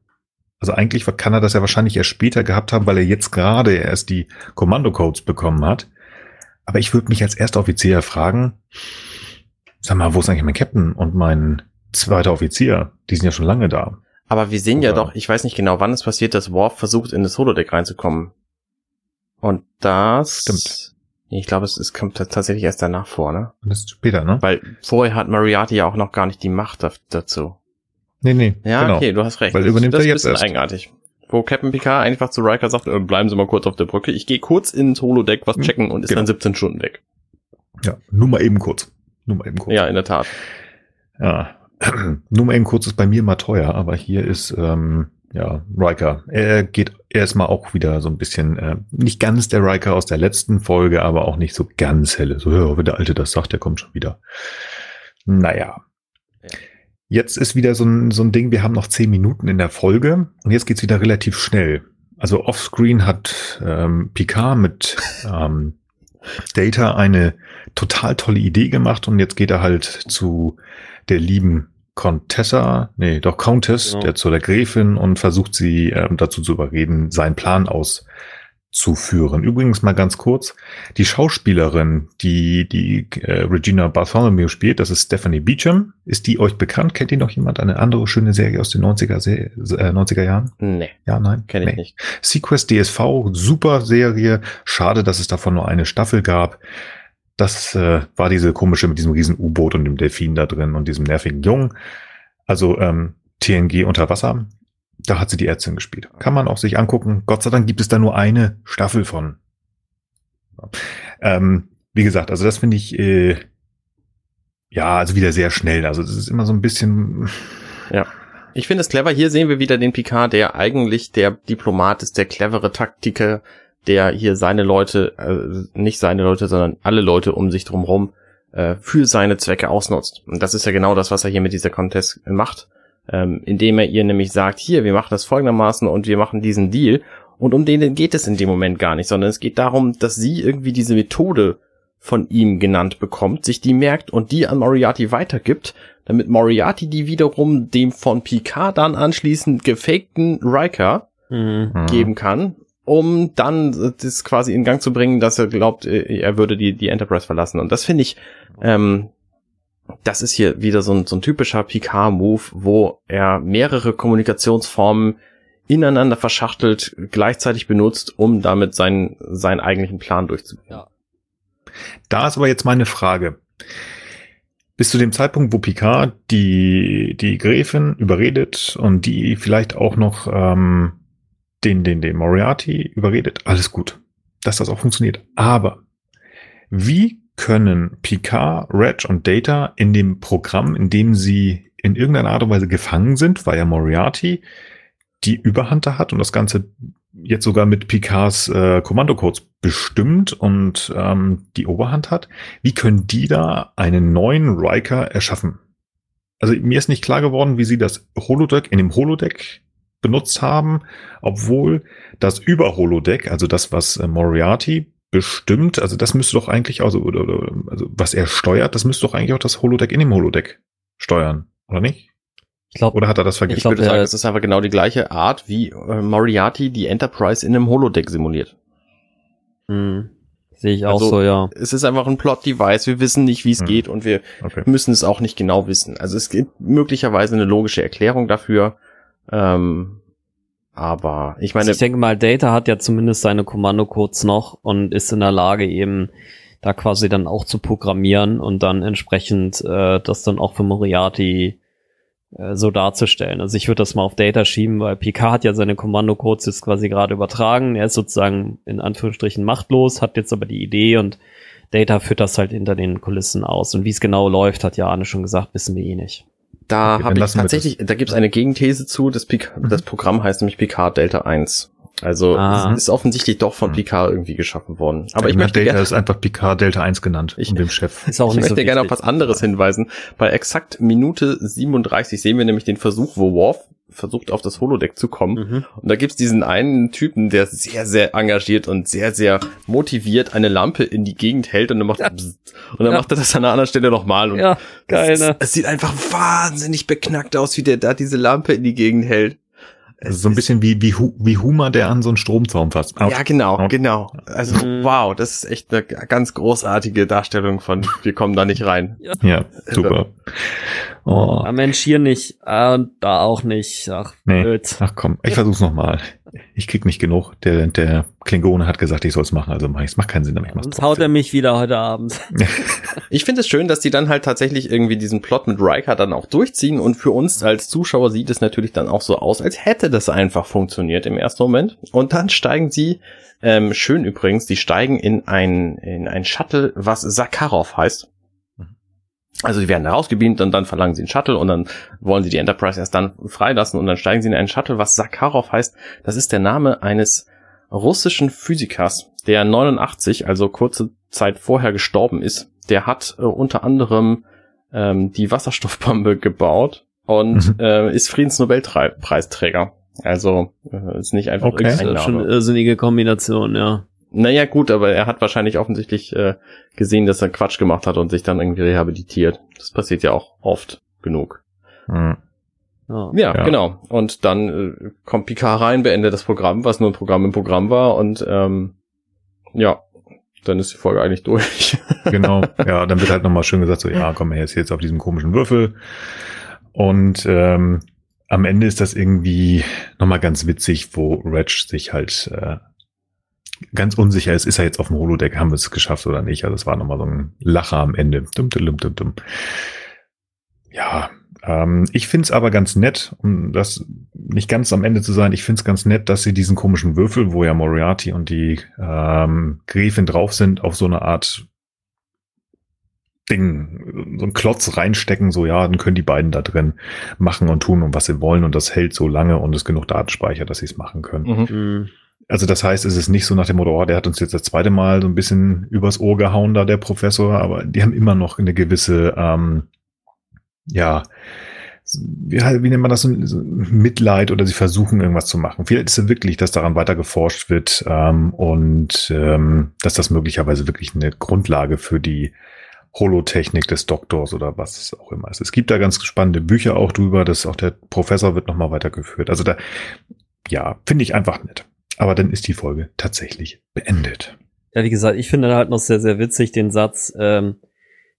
Also eigentlich kann er das ja wahrscheinlich erst später gehabt haben, weil er jetzt gerade erst die Kommandocodes bekommen hat. Aber ich würde mich als erster Offizier fragen, sag mal, wo ist eigentlich mein Captain und mein zweiter Offizier? Die sind ja schon lange da. Aber wir sehen ja Aber- doch, ich weiß nicht genau, wann es passiert, dass Worf versucht, in das Holodeck reinzukommen. Und das... Stimmt. Ich glaube, es, es kommt tatsächlich erst danach vor, ne? Das ist später, ne? Weil vorher hat Moriarty ja auch noch gar nicht die Macht dazu. Nee, nee. Ja, genau. okay, du hast recht. Weil übernimmt das er ist ein jetzt bisschen erst. eigenartig. Wo Captain Picard einfach zu Riker sagt, äh, bleiben Sie mal kurz auf der Brücke. Ich gehe kurz ins Holodeck was Hm, checken und ist genau. dann 17 Stunden weg. Ja, nur mal eben kurz. Nur mal eben kurz. Ja, in der Tat. Ja. Nur mal eben kurz ist bei mir mal teuer, aber hier ist ähm, ja Riker. Er geht erstmal auch wieder so ein bisschen, äh, nicht ganz der Riker aus der letzten Folge, aber auch nicht so ganz helle. So, ja, wenn der Alte das sagt, der kommt schon wieder. Naja. Ja. Jetzt ist wieder so ein, so ein Ding, wir haben noch zehn Minuten in der Folge und jetzt geht's wieder relativ schnell. Also offscreen hat ähm, Picard mit [laughs] ähm, Data eine total tolle Idee gemacht und jetzt geht er halt zu der lieben Contessa, nee, doch Countess, Genau. der zu der Gräfin und versucht sie ähm, dazu zu überreden, seinen Plan aus zu führen. Übrigens mal ganz kurz, die Schauspielerin, die die äh, Regina Bartholomew spielt, das ist Stephanie Beecham. Ist die euch bekannt? Kennt ihr noch jemand? Eine andere schöne Serie aus den 90er, Se äh, 90er Jahren? Nee. Ja, nein? Kenne ich nee. nicht. Sequest DSV, super Serie. Schade, dass es davon nur eine Staffel gab. Das äh, war diese komische mit diesem riesen U-Boot und dem Delfin da drin und diesem nervigen Jungen. Also ähm, TNG unter Wasser. Da hat sie die Ärztin gespielt. Kann man auch sich angucken. Gott sei Dank gibt es da nur eine Staffel von. Ähm, wie gesagt, also das finde ich äh, ja also wieder sehr schnell. Also das ist immer so ein bisschen. Ja. Ich finde es clever. Hier sehen wir wieder den Picard, der eigentlich der Diplomat ist, der clevere Taktiker, der hier seine Leute, äh, nicht seine Leute, sondern alle Leute um sich drumherum äh, für seine Zwecke ausnutzt. Und das ist ja genau das, was er hier mit dieser Contest macht ähm, indem er ihr nämlich sagt, hier, wir machen das folgendermaßen und wir machen diesen Deal. Und um den geht es in dem Moment gar nicht, sondern es geht darum, dass sie irgendwie diese Methode von ihm genannt bekommt, sich die merkt und die an Moriarty weitergibt, damit Moriarty die wiederum dem von Picard dann anschließend gefakten Riker Mhm. geben kann, um dann das quasi in Gang zu bringen, dass er glaubt, äh, er würde die, die Enterprise verlassen. Und das finde ich, ähm, das ist hier wieder so ein, so ein typischer Picard-Move, wo er mehrere Kommunikationsformen ineinander verschachtelt, gleichzeitig benutzt, um damit seinen, seinen eigentlichen Plan durchzuführen. Ja. Da ist aber jetzt meine Frage. Bis zu dem Zeitpunkt, wo Picard die, die Gräfin überredet und die vielleicht auch noch ähm, den, den, den Moriarty überredet, alles gut, dass das auch funktioniert. Aber wie können Picard, Reg und Data in dem Programm, in dem sie in irgendeiner Art und Weise gefangen sind, weil ja Moriarty die Überhand da hat und das Ganze jetzt sogar mit Picards äh, Kommandocodes bestimmt und ähm, die Oberhand hat, wie können die da einen neuen Riker erschaffen? Also mir ist nicht klar geworden, wie sie das Holodeck in dem Holodeck benutzt haben, obwohl das Über-Holodeck, also das, was äh, Moriarty bestimmt, also das müsste doch eigentlich, also, oder, oder, also was er steuert, das müsste doch eigentlich auch das Holodeck in dem Holodeck steuern, oder nicht? Ich glaube, Oder hat er das Ich vergessen? glaub, würde sagen, äh, es ist einfach genau die gleiche Art, wie äh, Moriarty die Enterprise in einem Holodeck simuliert. hm, sehe ich auch Also- so, ja. Es ist einfach ein Plot-Device, wir wissen nicht, wie es Hm. geht und wir okay. müssen es auch nicht genau wissen. Also es gibt möglicherweise eine logische Erklärung dafür. Ähm, aber ich meine, Also ich denke mal, Data hat ja zumindest seine Kommandocodes noch und ist in der Lage eben da quasi dann auch zu programmieren und dann entsprechend äh, das dann auch für Moriarty äh, so darzustellen. Also ich würde das mal auf Data schieben, weil Picard hat ja seine Kommandocodes jetzt quasi gerade übertragen. Er ist sozusagen in Anführungsstrichen machtlos, hat jetzt aber die Idee und Data führt das halt hinter den Kulissen aus. Und wie es genau läuft, hat ja Arne schon gesagt, wissen wir eh nicht. Da habe ich tatsächlich, da gibt es eine Gegenthese zu. Das, Pic Mhm. das Programm heißt nämlich Picard Delta 1. Also Ah. ist offensichtlich doch von Mhm. Picard irgendwie geschaffen worden. Aber ich Na, möchte Data gerne ist einfach Picard Delta 1 genannt, Ich- und dem Chef. [laughs] Ist auch Ich möchte so gerne auf was anderes hinweisen. Bei exakt Minute 37 sehen wir nämlich den Versuch, wo Worf versucht, auf das Holodeck zu kommen. Mhm. Und da gibt's diesen einen Typen, der sehr, sehr engagiert und sehr, sehr motiviert eine Lampe in die Gegend hält und dann macht, bzzzt. [laughs] und dann Ja. macht er das an einer anderen Stelle nochmal. Und Ja, geil, es, ne? es sieht einfach wahnsinnig beknackt aus, wie der da diese Lampe in die Gegend hält. Also so ein bisschen wie, wie, wie Humor, der an so einen Stromzaun fasst. Ja, genau, Ja. genau. Also, Mhm. wow, das ist echt eine ganz großartige Darstellung von, wir kommen da nicht rein. Ja, super. Oh, Ah, Mensch, hier nicht, ah, da auch nicht. Ach, Nee. blöd. ach komm, ich versuch's nochmal. Ich krieg nicht genug. Der, der Klingone hat gesagt, ich soll's machen, also mach ich's. Macht keinen Sinn, aber ich mach's Sonst haut er mich wieder heute Abend. [laughs] Ich finde es schön, dass die dann halt tatsächlich irgendwie diesen Plot mit Riker dann auch durchziehen und für uns als Zuschauer sieht es natürlich dann auch so aus, als hätte das einfach funktioniert im ersten Moment. Und dann steigen sie, ähm, schön übrigens, die steigen in ein, in ein Shuttle, was Sakharov heißt. Also sie werden da rausgebeamt und dann verlangen sie einen Shuttle und dann wollen sie die Enterprise erst dann freilassen und dann steigen sie in einen Shuttle, was Sakharov heißt. Das ist der Name eines russischen Physikers, der 89, also kurze Zeit vorher gestorben ist. Der hat äh, unter anderem ähm, die Wasserstoffbombe gebaut und Mhm. äh, ist Friedensnobelpreisträger. Also äh, ist nicht einfach Okay. Irgendein schon irrsinnige Kombination, ja. Naja, gut, aber er hat wahrscheinlich offensichtlich äh, gesehen, dass er Quatsch gemacht hat und sich dann irgendwie rehabilitiert. Das passiert ja auch oft genug. Hm. Ja, ja, ja, genau. Und dann äh, kommt Picard rein, beendet das Programm, was nur ein Programm im Programm war und ähm, ja, dann ist die Folge eigentlich durch. [laughs] genau, ja, dann wird halt nochmal schön gesagt, so, ja, komm, er ist jetzt auf diesem komischen Würfel. Und ähm, am Ende ist das irgendwie nochmal ganz witzig, wo Reg sich halt äh, ganz unsicher ist, ist er jetzt auf dem Holodeck, haben wir es geschafft oder nicht. Also es war nochmal so ein Lacher am Ende. Dum, dum, dum, dum. Ja, ähm, ich find's aber ganz nett, um das nicht ganz am Ende zu sein, ich find's ganz nett, dass sie diesen komischen Würfel, wo ja Moriarty und die ähm, Gräfin drauf sind, auf so eine Art Ding, so ein Klotz reinstecken, so ja, dann können die beiden da drin machen und tun und was sie wollen und das hält so lange und ist genug Datenspeicher, dass sie es machen können. Mhm. Also das heißt, es ist nicht so nach dem Motto, oh, der hat uns jetzt das zweite Mal so ein bisschen übers Ohr gehauen, da der Professor, aber die haben immer noch eine gewisse, ähm, ja, wie, wie nennt man das, so Mitleid oder sie versuchen irgendwas zu machen. Vielleicht ist es wirklich, dass daran weiter geforscht wird ähm, und ähm, dass das möglicherweise wirklich eine Grundlage für die Holotechnik des Doktors oder was auch immer ist. Es gibt da ganz spannende Bücher auch drüber, dass auch der Professor wird nochmal weitergeführt. Also da, ja, finde ich einfach nett. Aber dann ist die Folge tatsächlich beendet. Ja, wie gesagt, ich finde halt noch sehr, sehr witzig den Satz, ähm,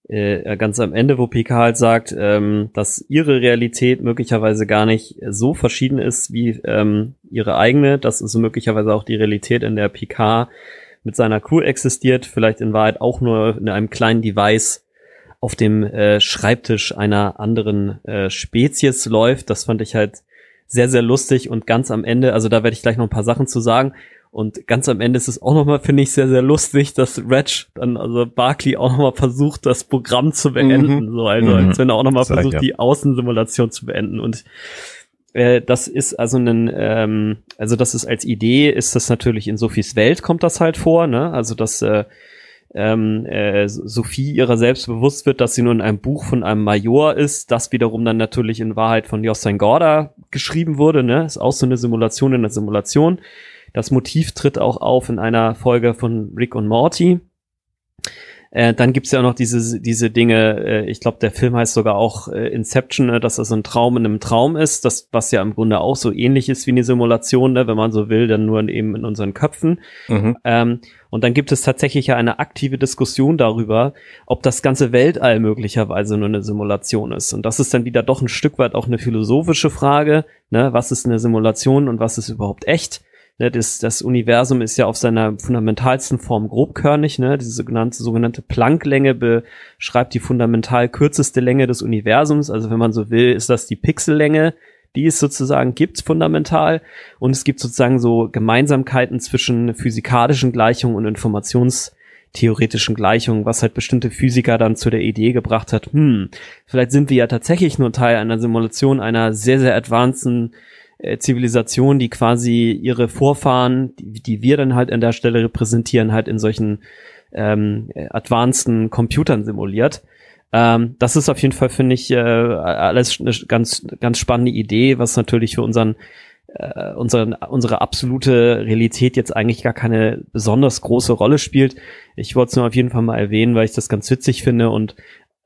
äh, ganz am Ende, wo PK halt sagt, ähm, dass ihre Realität möglicherweise gar nicht so verschieden ist wie ähm, ihre eigene. Das ist möglicherweise auch die Realität, in der PK mit seiner Crew existiert, vielleicht in Wahrheit auch nur in einem kleinen Device auf dem äh, Schreibtisch einer anderen äh, Spezies läuft. Das fand ich halt sehr, sehr lustig und ganz am Ende, also da werde ich gleich noch ein paar Sachen zu sagen. Und ganz am Ende ist es auch nochmal, finde ich, sehr, sehr lustig, dass Reg dann, also Barkley auch nochmal versucht, das Programm zu beenden. Mhm. So, also, als wenn er auch nochmal versucht, ja. die Außensimulation zu beenden. Und äh, das ist also ein, ähm, also das ist als Idee, ist das natürlich in Sophies Welt kommt das halt vor, ne? Also dass äh, ähm, äh, Sophie ihrer selbst bewusst wird, dass sie nur in einem Buch von einem Major ist, das wiederum dann natürlich in Wahrheit von Jostein Gorda geschrieben wurde, ne? Ist auch so eine Simulation in der Simulation. Das Motiv tritt auch auf in einer Folge von Rick und Morty. Äh, dann gibt's ja auch noch diese, diese Dinge, äh, ich glaube, der Film heißt sogar auch äh, Inception, ne, dass das ein Traum in einem Traum ist, das, was ja im Grunde auch so ähnlich ist wie eine Simulation, ne, wenn man so will, dann nur eben in unseren Köpfen. Mhm. Ähm, und dann gibt es tatsächlich ja eine aktive Diskussion darüber, ob das ganze Weltall möglicherweise nur eine Simulation ist. Und das ist dann wieder doch ein Stück weit auch eine philosophische Frage, ne, was ist eine Simulation und was ist überhaupt echt? Ne, das, das Universum ist ja auf seiner fundamentalsten Form grobkörnig. Ne? Diese sogenannte, sogenannte Plancklänge beschreibt die fundamental kürzeste Länge des Universums. Also wenn man so will, ist das die Pixellänge, die es sozusagen gibt, fundamental. Und es gibt sozusagen so Gemeinsamkeiten zwischen physikalischen Gleichungen und informationstheoretischen Gleichungen, was halt bestimmte Physiker dann zu der Idee gebracht hat, hm, vielleicht sind wir ja tatsächlich nur Teil einer Simulation einer sehr, sehr advanceden äh, Zivilisation, die quasi ihre Vorfahren, die, die wir dann halt an der Stelle repräsentieren, halt in solchen ähm, advanceden Computern simuliert. Ähm, das ist auf jeden Fall, finde ich, äh, alles eine ganz, ganz spannende Idee, was natürlich für unseren äh, unsere, unsere absolute Realität jetzt eigentlich gar keine besonders große Rolle spielt. Ich wollte es nur auf jeden Fall mal erwähnen, weil ich das ganz witzig finde und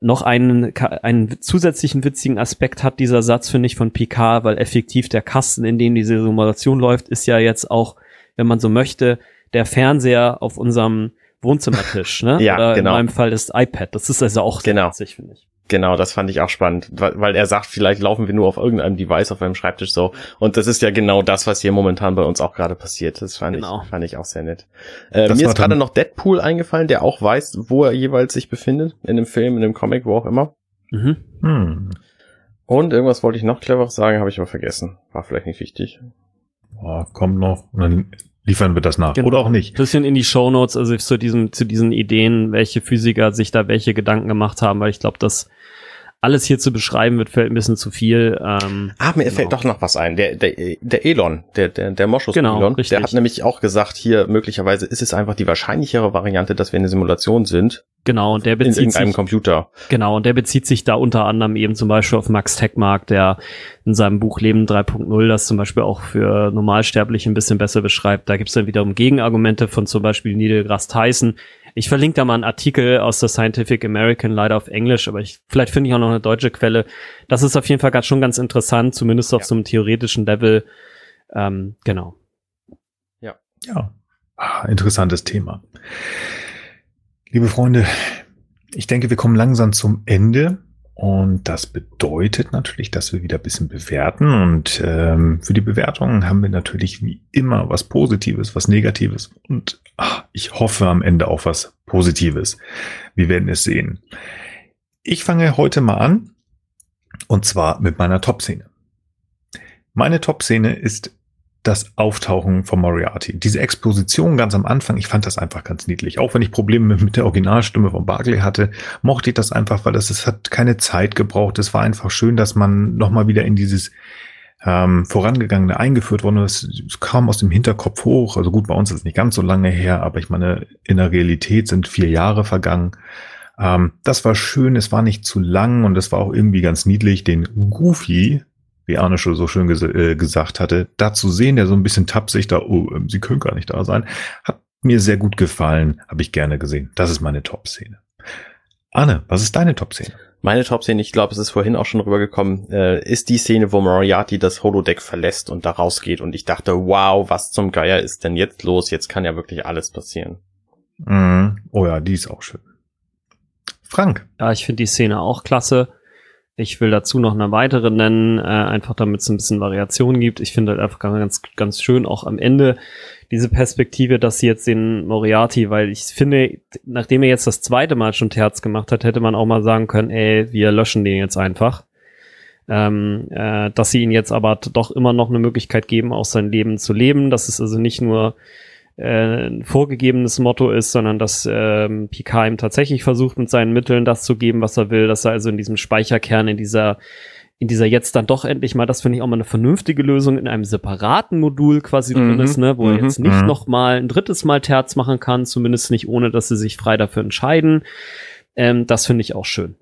noch einen, einen zusätzlichen witzigen Aspekt hat dieser Satz, finde ich, von Picard, weil effektiv der Kasten, in dem diese Simulation läuft, ist ja jetzt auch, wenn man so möchte, der Fernseher auf unserem Wohnzimmertisch, ne? [laughs] ja, Oder genau. in meinem Fall das iPad. Das ist also auch genau. witzig, finde ich. Genau, das fand ich auch spannend, weil, er sagt, vielleicht laufen wir nur auf irgendeinem Device auf einem Schreibtisch so. Und das ist ja genau das, was hier momentan bei uns auch gerade passiert. Das fand, genau. ich, fand ich auch sehr nett. Äh, mir ist gerade noch Deadpool eingefallen, der auch weiß, wo er jeweils sich befindet. In dem Film, in dem Comic, wo auch immer. Mhm. Hm. Und irgendwas wollte ich noch clever sagen, habe ich aber vergessen. War vielleicht nicht wichtig. Oh, kommt noch. Und dann liefern wir das nach. Genau. Oder auch nicht. Bisschen in die Show Notes, also zu diesem, zu diesen Ideen, welche Physiker sich da welche Gedanken gemacht haben, weil ich glaube, das alles hier zu beschreiben wird vielleicht ein bisschen zu viel. Ähm, ah, mir genau. fällt doch noch was ein. Der, der, der Elon, der, der, der Moschus genau, Elon, richtig. der hat nämlich auch gesagt, hier möglicherweise ist es einfach die wahrscheinlichere Variante, dass wir eine Simulation sind. Genau, und der bezieht in irgendeinem sich, Computer. Genau, und der bezieht sich da unter anderem eben zum Beispiel auf Max Techmark, der in seinem Buch Leben 3.0 das zum Beispiel auch für Normalsterbliche ein bisschen besser beschreibt. Da gibt's dann wiederum Gegenargumente von zum Beispiel Neil deGrasse Tyson, Ich verlinke da mal einen Artikel aus der Scientific American, leider auf Englisch, aber ich, vielleicht finde ich auch noch eine deutsche Quelle. Das ist auf jeden Fall ganz, schon ganz interessant, zumindest auf ja. so einem theoretischen Level. Ähm, genau. Ja. Ja. Ah, interessantes Thema. Liebe Freunde, ich denke, wir kommen langsam zum Ende. Und das bedeutet natürlich, dass wir wieder ein bisschen bewerten. Und ähm, für die Bewertungen haben wir natürlich wie immer was Positives, was Negatives und ach, ich hoffe am Ende auch was Positives. Wir werden es sehen. Ich fange heute mal an und zwar mit meiner Top-Szene. Meine Top-Szene ist das Auftauchen von Moriarty. Diese Exposition ganz am Anfang, ich fand das einfach ganz niedlich. Auch wenn ich Probleme [laughs] mit der Originalstimme von Barclay hatte, mochte ich das einfach, weil das, es hat keine Zeit gebraucht. Es war einfach schön, dass man nochmal wieder in dieses ähm, vorangegangene eingeführt worden ist. Es kam aus dem Hinterkopf hoch. Also gut, bei uns ist es nicht ganz so lange her, aber ich meine, in der Realität sind vier Jahre vergangen. Ähm, das war schön, es war nicht zu lang und es war auch irgendwie ganz niedlich, den Goofy wie Arne schon so schön ges äh, gesagt hatte, da zu sehen, der so ein bisschen tapsig da, oh, ähm, sie können gar nicht da sein, hat mir sehr gut gefallen, habe ich gerne gesehen. Das ist meine Top-Szene. Arne, was ist deine Top-Szene? Meine Top-Szene, ich glaube, es ist vorhin auch schon rübergekommen, äh, ist die Szene, wo Moriarty das Holodeck verlässt und da rausgeht. Und ich dachte, wow, was zum Geier ist denn jetzt los? Jetzt kann ja wirklich alles passieren. Mm, oh ja, die ist auch schön. Frank. Ja, ich finde die Szene auch klasse. Ich will dazu noch eine weitere nennen, äh, einfach damit es ein bisschen Variation gibt. Ich finde halt einfach ganz, ganz schön auch am Ende diese Perspektive, dass sie jetzt den Moriarty, weil ich finde, nachdem er jetzt das zweite Mal schon Terz gemacht hat, hätte man auch mal sagen können, ey, wir löschen den jetzt einfach. Ähm, äh, dass sie ihn jetzt aber doch immer noch eine Möglichkeit geben, auch sein Leben zu leben. Das ist also nicht nur äh, ein vorgegebenes Motto ist, sondern dass ähm, Picard ihm tatsächlich versucht, mit seinen Mitteln das zu geben, was er will, dass er also in diesem Speicherkern, in dieser in dieser jetzt dann doch endlich mal, das finde ich auch mal eine vernünftige Lösung, in einem separaten Modul quasi mhm. drin ist, ne, wo mhm. er jetzt nicht mhm. noch mal ein drittes Mal Terz machen kann, zumindest nicht ohne, dass sie sich frei dafür entscheiden. Ähm, das finde ich auch schön.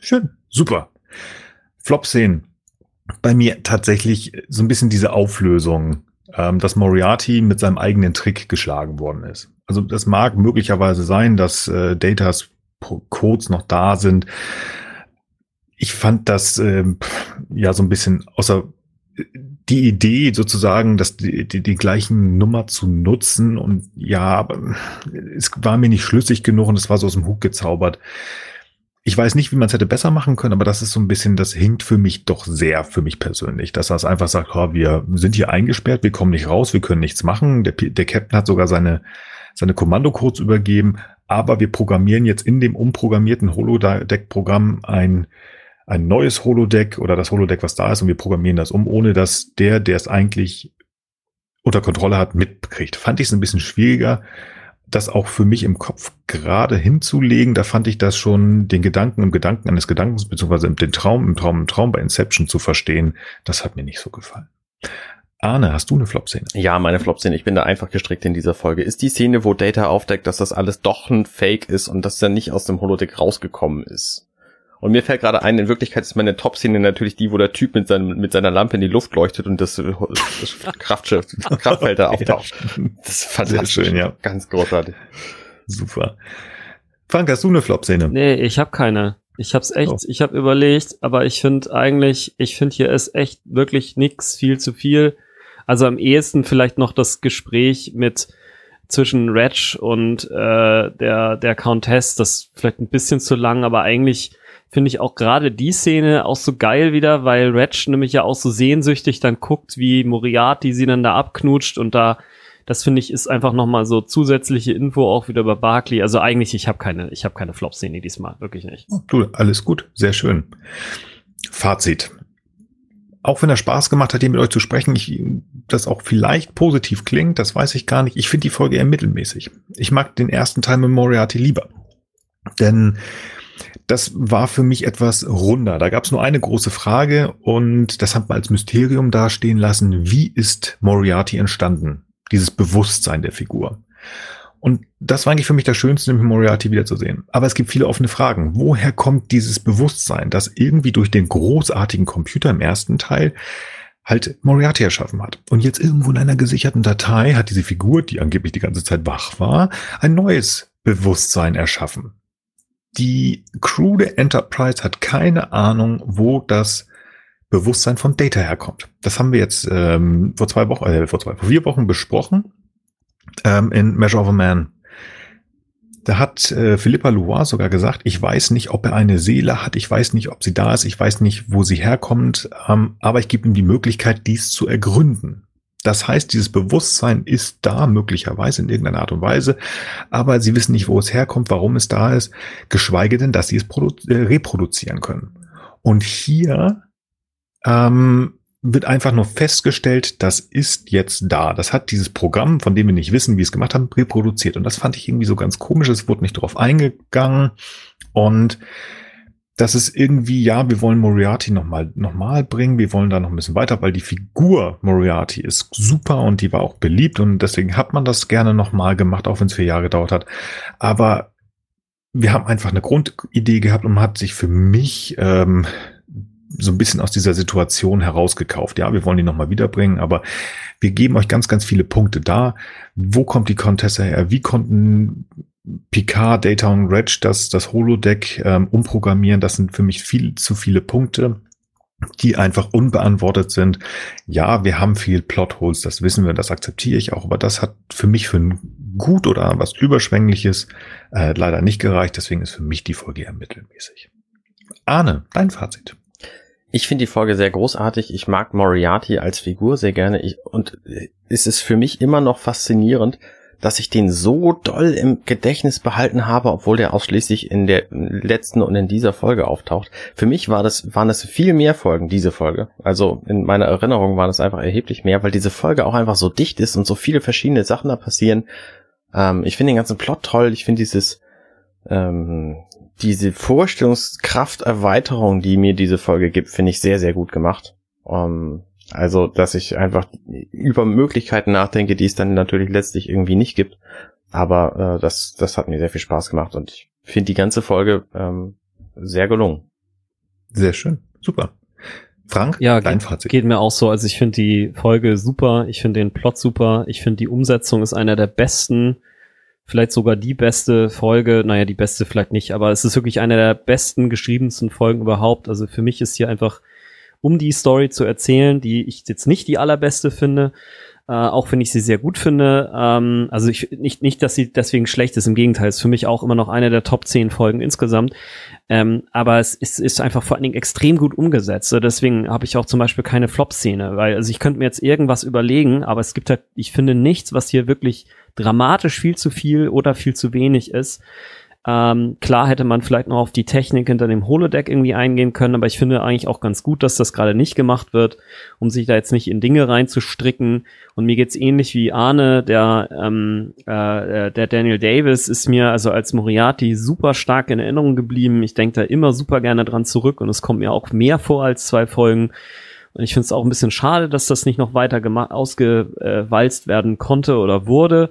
Schön, super. Flop-Szenen. Bei mir tatsächlich so ein bisschen diese Auflösung ähm, dass Moriarty mit seinem eigenen Trick geschlagen worden ist. Also das mag möglicherweise sein, dass äh, Datas Codes noch da sind. Ich fand das äh, ja so ein bisschen außer die Idee sozusagen, dass die, die, die gleichen Nummer zu nutzen und ja, es war mir nicht schlüssig genug und es war so aus dem Hut gezaubert. Ich weiß nicht, wie man es hätte besser machen können, aber das ist so ein bisschen, das hinkt für mich doch sehr für mich persönlich, dass es einfach sagt, oh, wir sind hier eingesperrt, wir kommen nicht raus, wir können nichts machen. Der, der Captain hat sogar seine, seine Kommandocodes übergeben, aber wir programmieren jetzt in dem umprogrammierten Holodeck-Programm ein, ein neues Holodeck oder das Holodeck, was da ist, und wir programmieren das um, ohne dass der, der es eigentlich unter Kontrolle hat, mitkriegt. Fand ich es ein bisschen schwieriger das auch für mich im Kopf gerade hinzulegen, da fand ich das schon, den Gedanken im Gedanken eines Gedankens, beziehungsweise den Traum im Traum im Traum bei Inception zu verstehen, das hat mir nicht so gefallen. Arne, hast du eine Flop-Szene? Ja, meine Flop-Szene. Ich bin da einfach gestrickt in dieser Folge. Ist die Szene, wo Data aufdeckt, dass das alles doch ein Fake ist und dass er nicht aus dem Holodeck rausgekommen ist. Und mir fällt gerade ein, in Wirklichkeit ist meine Top-Szene natürlich die, wo der Typ mit, seinem, mit seiner Lampe in die Luft leuchtet und das, das [laughs] Kraftschiff, Kraftfeld da auftaucht. Das ist fantastisch. Schön, ja. Ganz großartig. Super. Frank, hast du eine Flop-Szene? Nee, ich habe keine. Ich hab's echt, oh. ich habe überlegt, aber ich finde eigentlich, ich finde hier ist echt wirklich nix, viel zu viel. Also am ehesten vielleicht noch das Gespräch mit zwischen Reg und äh, der der Countess, das vielleicht ein bisschen zu lang, aber eigentlich finde ich auch gerade die Szene auch so geil wieder, weil Reg nämlich ja auch so sehnsüchtig dann guckt, wie Moriarty sie dann da abknutscht und da das finde ich ist einfach noch mal so zusätzliche Info auch wieder über Barkley. Also eigentlich ich habe keine ich habe keine Flop Szene diesmal, wirklich nicht. Du, alles gut, sehr schön. Fazit. Auch wenn er Spaß gemacht hat, hier mit euch zu sprechen, ich, das auch vielleicht positiv klingt, das weiß ich gar nicht. Ich finde die Folge eher mittelmäßig. Ich mag den ersten Teil mit Moriarty lieber. Denn das war für mich etwas runder. Da gab es nur eine große Frage und das hat man als Mysterium dastehen lassen. Wie ist Moriarty entstanden? Dieses Bewusstsein der Figur. Und das war eigentlich für mich das Schönste, nämlich Moriarty wiederzusehen. Aber es gibt viele offene Fragen. Woher kommt dieses Bewusstsein, das irgendwie durch den großartigen Computer im ersten Teil halt Moriarty erschaffen hat. Und jetzt irgendwo in einer gesicherten Datei hat diese Figur, die angeblich die ganze Zeit wach war, ein neues Bewusstsein erschaffen. Die Crew der Enterprise hat keine Ahnung, wo das Bewusstsein von Data herkommt. Das haben wir jetzt ähm, vor zwei Wochen, äh, vor zwei, vor vier Wochen besprochen ähm, in Measure of a Man. Da hat äh, Philippa Loire sogar gesagt, ich weiß nicht, ob er eine Seele hat, ich weiß nicht, ob sie da ist, ich weiß nicht, wo sie herkommt, ähm, aber ich gebe ihm die Möglichkeit, dies zu ergründen. Das heißt, dieses Bewusstsein ist da möglicherweise in irgendeiner Art und Weise, aber sie wissen nicht, wo es herkommt, warum es da ist, geschweige denn, dass sie es äh, reproduzieren können. Und hier ähm, wird einfach nur festgestellt, das ist jetzt da. Das hat dieses Programm, von dem wir nicht wissen, wie es gemacht haben, reproduziert. Und das fand ich irgendwie so ganz komisch. Es wurde nicht darauf eingegangen. Und das ist irgendwie, ja, wir wollen Moriarty nochmal noch mal bringen, wir wollen da noch ein bisschen weiter, weil die Figur Moriarty ist super und die war auch beliebt und deswegen hat man das gerne nochmal gemacht, auch wenn es vier Jahre gedauert hat. Aber wir haben einfach eine Grundidee gehabt und man hat sich für mich ähm, so ein bisschen aus dieser Situation herausgekauft. Ja, wir wollen die nochmal wiederbringen, aber wir geben euch ganz, ganz viele Punkte da. Wo kommt die Contessa her? Wie konnten Picard, Data und Reg das, das Holodeck ähm, umprogrammieren? Das sind für mich viel zu viele Punkte die einfach unbeantwortet sind. Ja, wir haben viel Plotholes, das wissen wir, das akzeptiere ich auch, aber das hat für mich für ein gut oder was Überschwängliches äh, leider nicht gereicht, deswegen ist für mich die Folge eher mittelmäßig. Arne, dein Fazit. Ich finde die Folge sehr großartig. Ich mag Moriarty als Figur sehr gerne. Ich, und es ist für mich immer noch faszinierend, dass ich den so doll im Gedächtnis behalten habe, obwohl der ausschließlich in der letzten und in dieser Folge auftaucht. Für mich war das, waren es viel mehr Folgen, diese Folge. Also in meiner Erinnerung war das einfach erheblich mehr, weil diese Folge auch einfach so dicht ist und so viele verschiedene Sachen da passieren. Ähm, ich finde den ganzen Plot toll. Ich finde dieses, ähm, diese Vorstellungskrafterweiterung, die mir diese Folge gibt, finde ich sehr, sehr gut gemacht. Ähm, also, dass ich einfach über Möglichkeiten nachdenke, die es dann natürlich letztlich irgendwie nicht gibt. Aber äh, das, das hat mir sehr viel Spaß gemacht und ich finde die ganze Folge ähm, sehr gelungen. Sehr schön, super. Frank, ja, dein geht, Fazit. Geht mir auch so. Also ich finde die Folge super, ich finde den Plot super, ich finde die Umsetzung ist einer der besten vielleicht sogar die beste Folge, naja, die beste vielleicht nicht, aber es ist wirklich eine der besten geschriebensten Folgen überhaupt. Also für mich ist hier einfach, um die Story zu erzählen, die ich jetzt nicht die allerbeste finde, äh, auch wenn ich sie sehr gut finde. Ähm, also ich nicht, nicht, dass sie deswegen schlecht ist, im Gegenteil, ist für mich auch immer noch eine der Top 10 Folgen insgesamt. Ähm, aber es ist, ist einfach vor allen Dingen extrem gut umgesetzt. So, deswegen habe ich auch zum Beispiel keine Flop-Szene, weil also ich könnte mir jetzt irgendwas überlegen, aber es gibt halt, ich finde nichts, was hier wirklich dramatisch viel zu viel oder viel zu wenig ist. Ähm, klar hätte man vielleicht noch auf die Technik hinter dem Holodeck irgendwie eingehen können, aber ich finde eigentlich auch ganz gut, dass das gerade nicht gemacht wird, um sich da jetzt nicht in Dinge reinzustricken. Und mir geht's ähnlich wie Arne, der, ähm, äh, der Daniel Davis ist mir also als Moriarty super stark in Erinnerung geblieben. Ich denke da immer super gerne dran zurück und es kommt mir auch mehr vor als zwei Folgen. Und ich finde es auch ein bisschen schade, dass das nicht noch weiter ausgewalzt werden konnte oder wurde.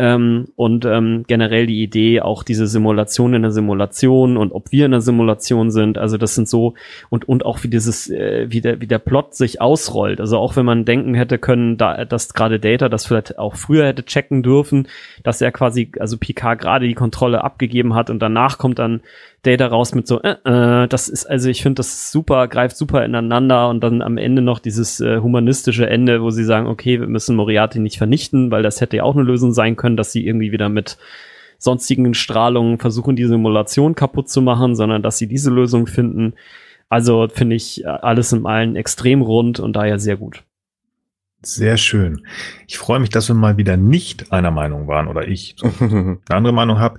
Ähm, und ähm, generell die Idee, auch diese Simulation in der Simulation und ob wir in der Simulation sind, also das sind so und und auch wie dieses äh, wie der wie der Plot sich ausrollt. Also auch wenn man denken hätte können, da dass gerade Data das vielleicht auch früher hätte checken dürfen, dass er quasi also Picard gerade die Kontrolle abgegeben hat und danach kommt dann Data raus mit so, äh, äh, das ist, also ich finde das super, greift super ineinander und dann am Ende noch dieses äh, humanistische Ende, wo sie sagen, okay, wir müssen Moriarty nicht vernichten, weil das hätte ja auch eine Lösung sein können, dass sie irgendwie wieder mit sonstigen Strahlungen versuchen, die Simulation kaputt zu machen, sondern dass sie diese Lösung finden. Also finde ich alles im allen extrem rund und daher sehr gut. Sehr schön. Ich freue mich, dass wir mal wieder nicht einer Meinung waren oder ich [laughs] eine andere Meinung habe.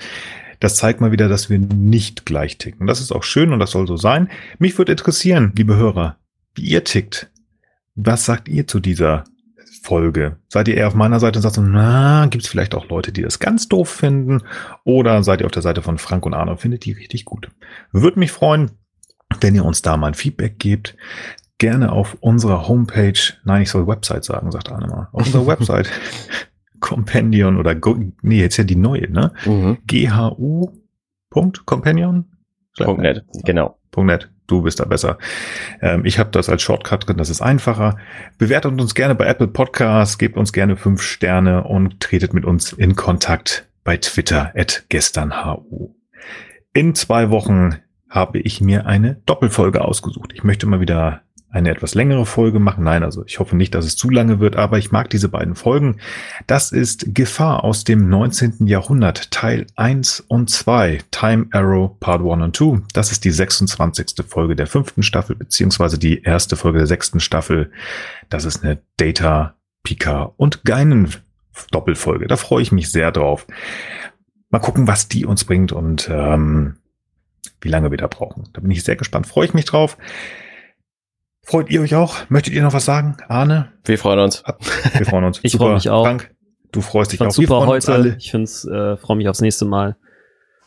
Das zeigt mal wieder, dass wir nicht gleich ticken. Das ist auch schön und das soll so sein. Mich würde interessieren, liebe Hörer, wie ihr tickt. Was sagt ihr zu dieser Folge? Seid ihr eher auf meiner Seite und sagt so, na, gibt es vielleicht auch Leute, die das ganz doof finden? Oder seid ihr auf der Seite von Frank und Arno und findet die richtig gut? Würde mich freuen, wenn ihr uns da mal ein Feedback gebt. Gerne auf unserer Homepage, nein, ich soll Website sagen, sagt Arne mal, auf unserer [laughs] Website Compendion oder Go, nee, jetzt ja die neue, ne? Mhm. GHU.companion? .net, genau. .net, du bist da besser. Ähm, ich habe das als Shortcut drin, das ist einfacher. Bewertet uns gerne bei Apple Podcasts, gebt uns gerne fünf Sterne und tretet mit uns in Kontakt. bei Twitter at gesternhu. In zwei Wochen habe ich mir eine Doppelfolge ausgesucht. Ich möchte mal wieder eine etwas längere Folge machen. Nein, also ich hoffe nicht, dass es zu lange wird, aber ich mag diese beiden Folgen. Das ist Gefahr aus dem 19. Jahrhundert, Teil 1 und 2, Time Arrow Part 1 und 2. Das ist die 26. Folge der fünften Staffel, beziehungsweise die erste Folge der sechsten Staffel. Das ist eine Data, Pika und Geinen Doppelfolge. Da freue ich mich sehr drauf. Mal gucken, was die uns bringt und ähm, wie lange wir da brauchen. Da bin ich sehr gespannt. Freue ich mich drauf. Freut ihr euch auch? Möchtet ihr noch was sagen? Arne? Wir freuen uns. Wir freuen uns. [laughs] ich freue mich auch. Frank, du freust dich auch. Super heute. Ich find's, äh, freue mich aufs nächste Mal.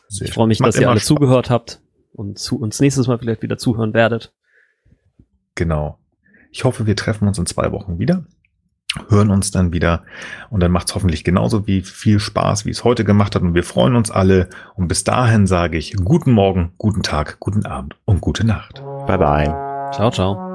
Sehr ich freue mich, dass ihr alle Spaß. zugehört habt und zu uns nächstes Mal vielleicht wieder zuhören werdet. Genau. Ich hoffe, wir treffen uns in zwei Wochen wieder, hören uns dann wieder und dann macht es hoffentlich genauso wie viel Spaß, wie es heute gemacht hat und wir freuen uns alle und bis dahin sage ich guten Morgen, guten Tag, guten Abend und gute Nacht. Bye bye. Ciao, ciao.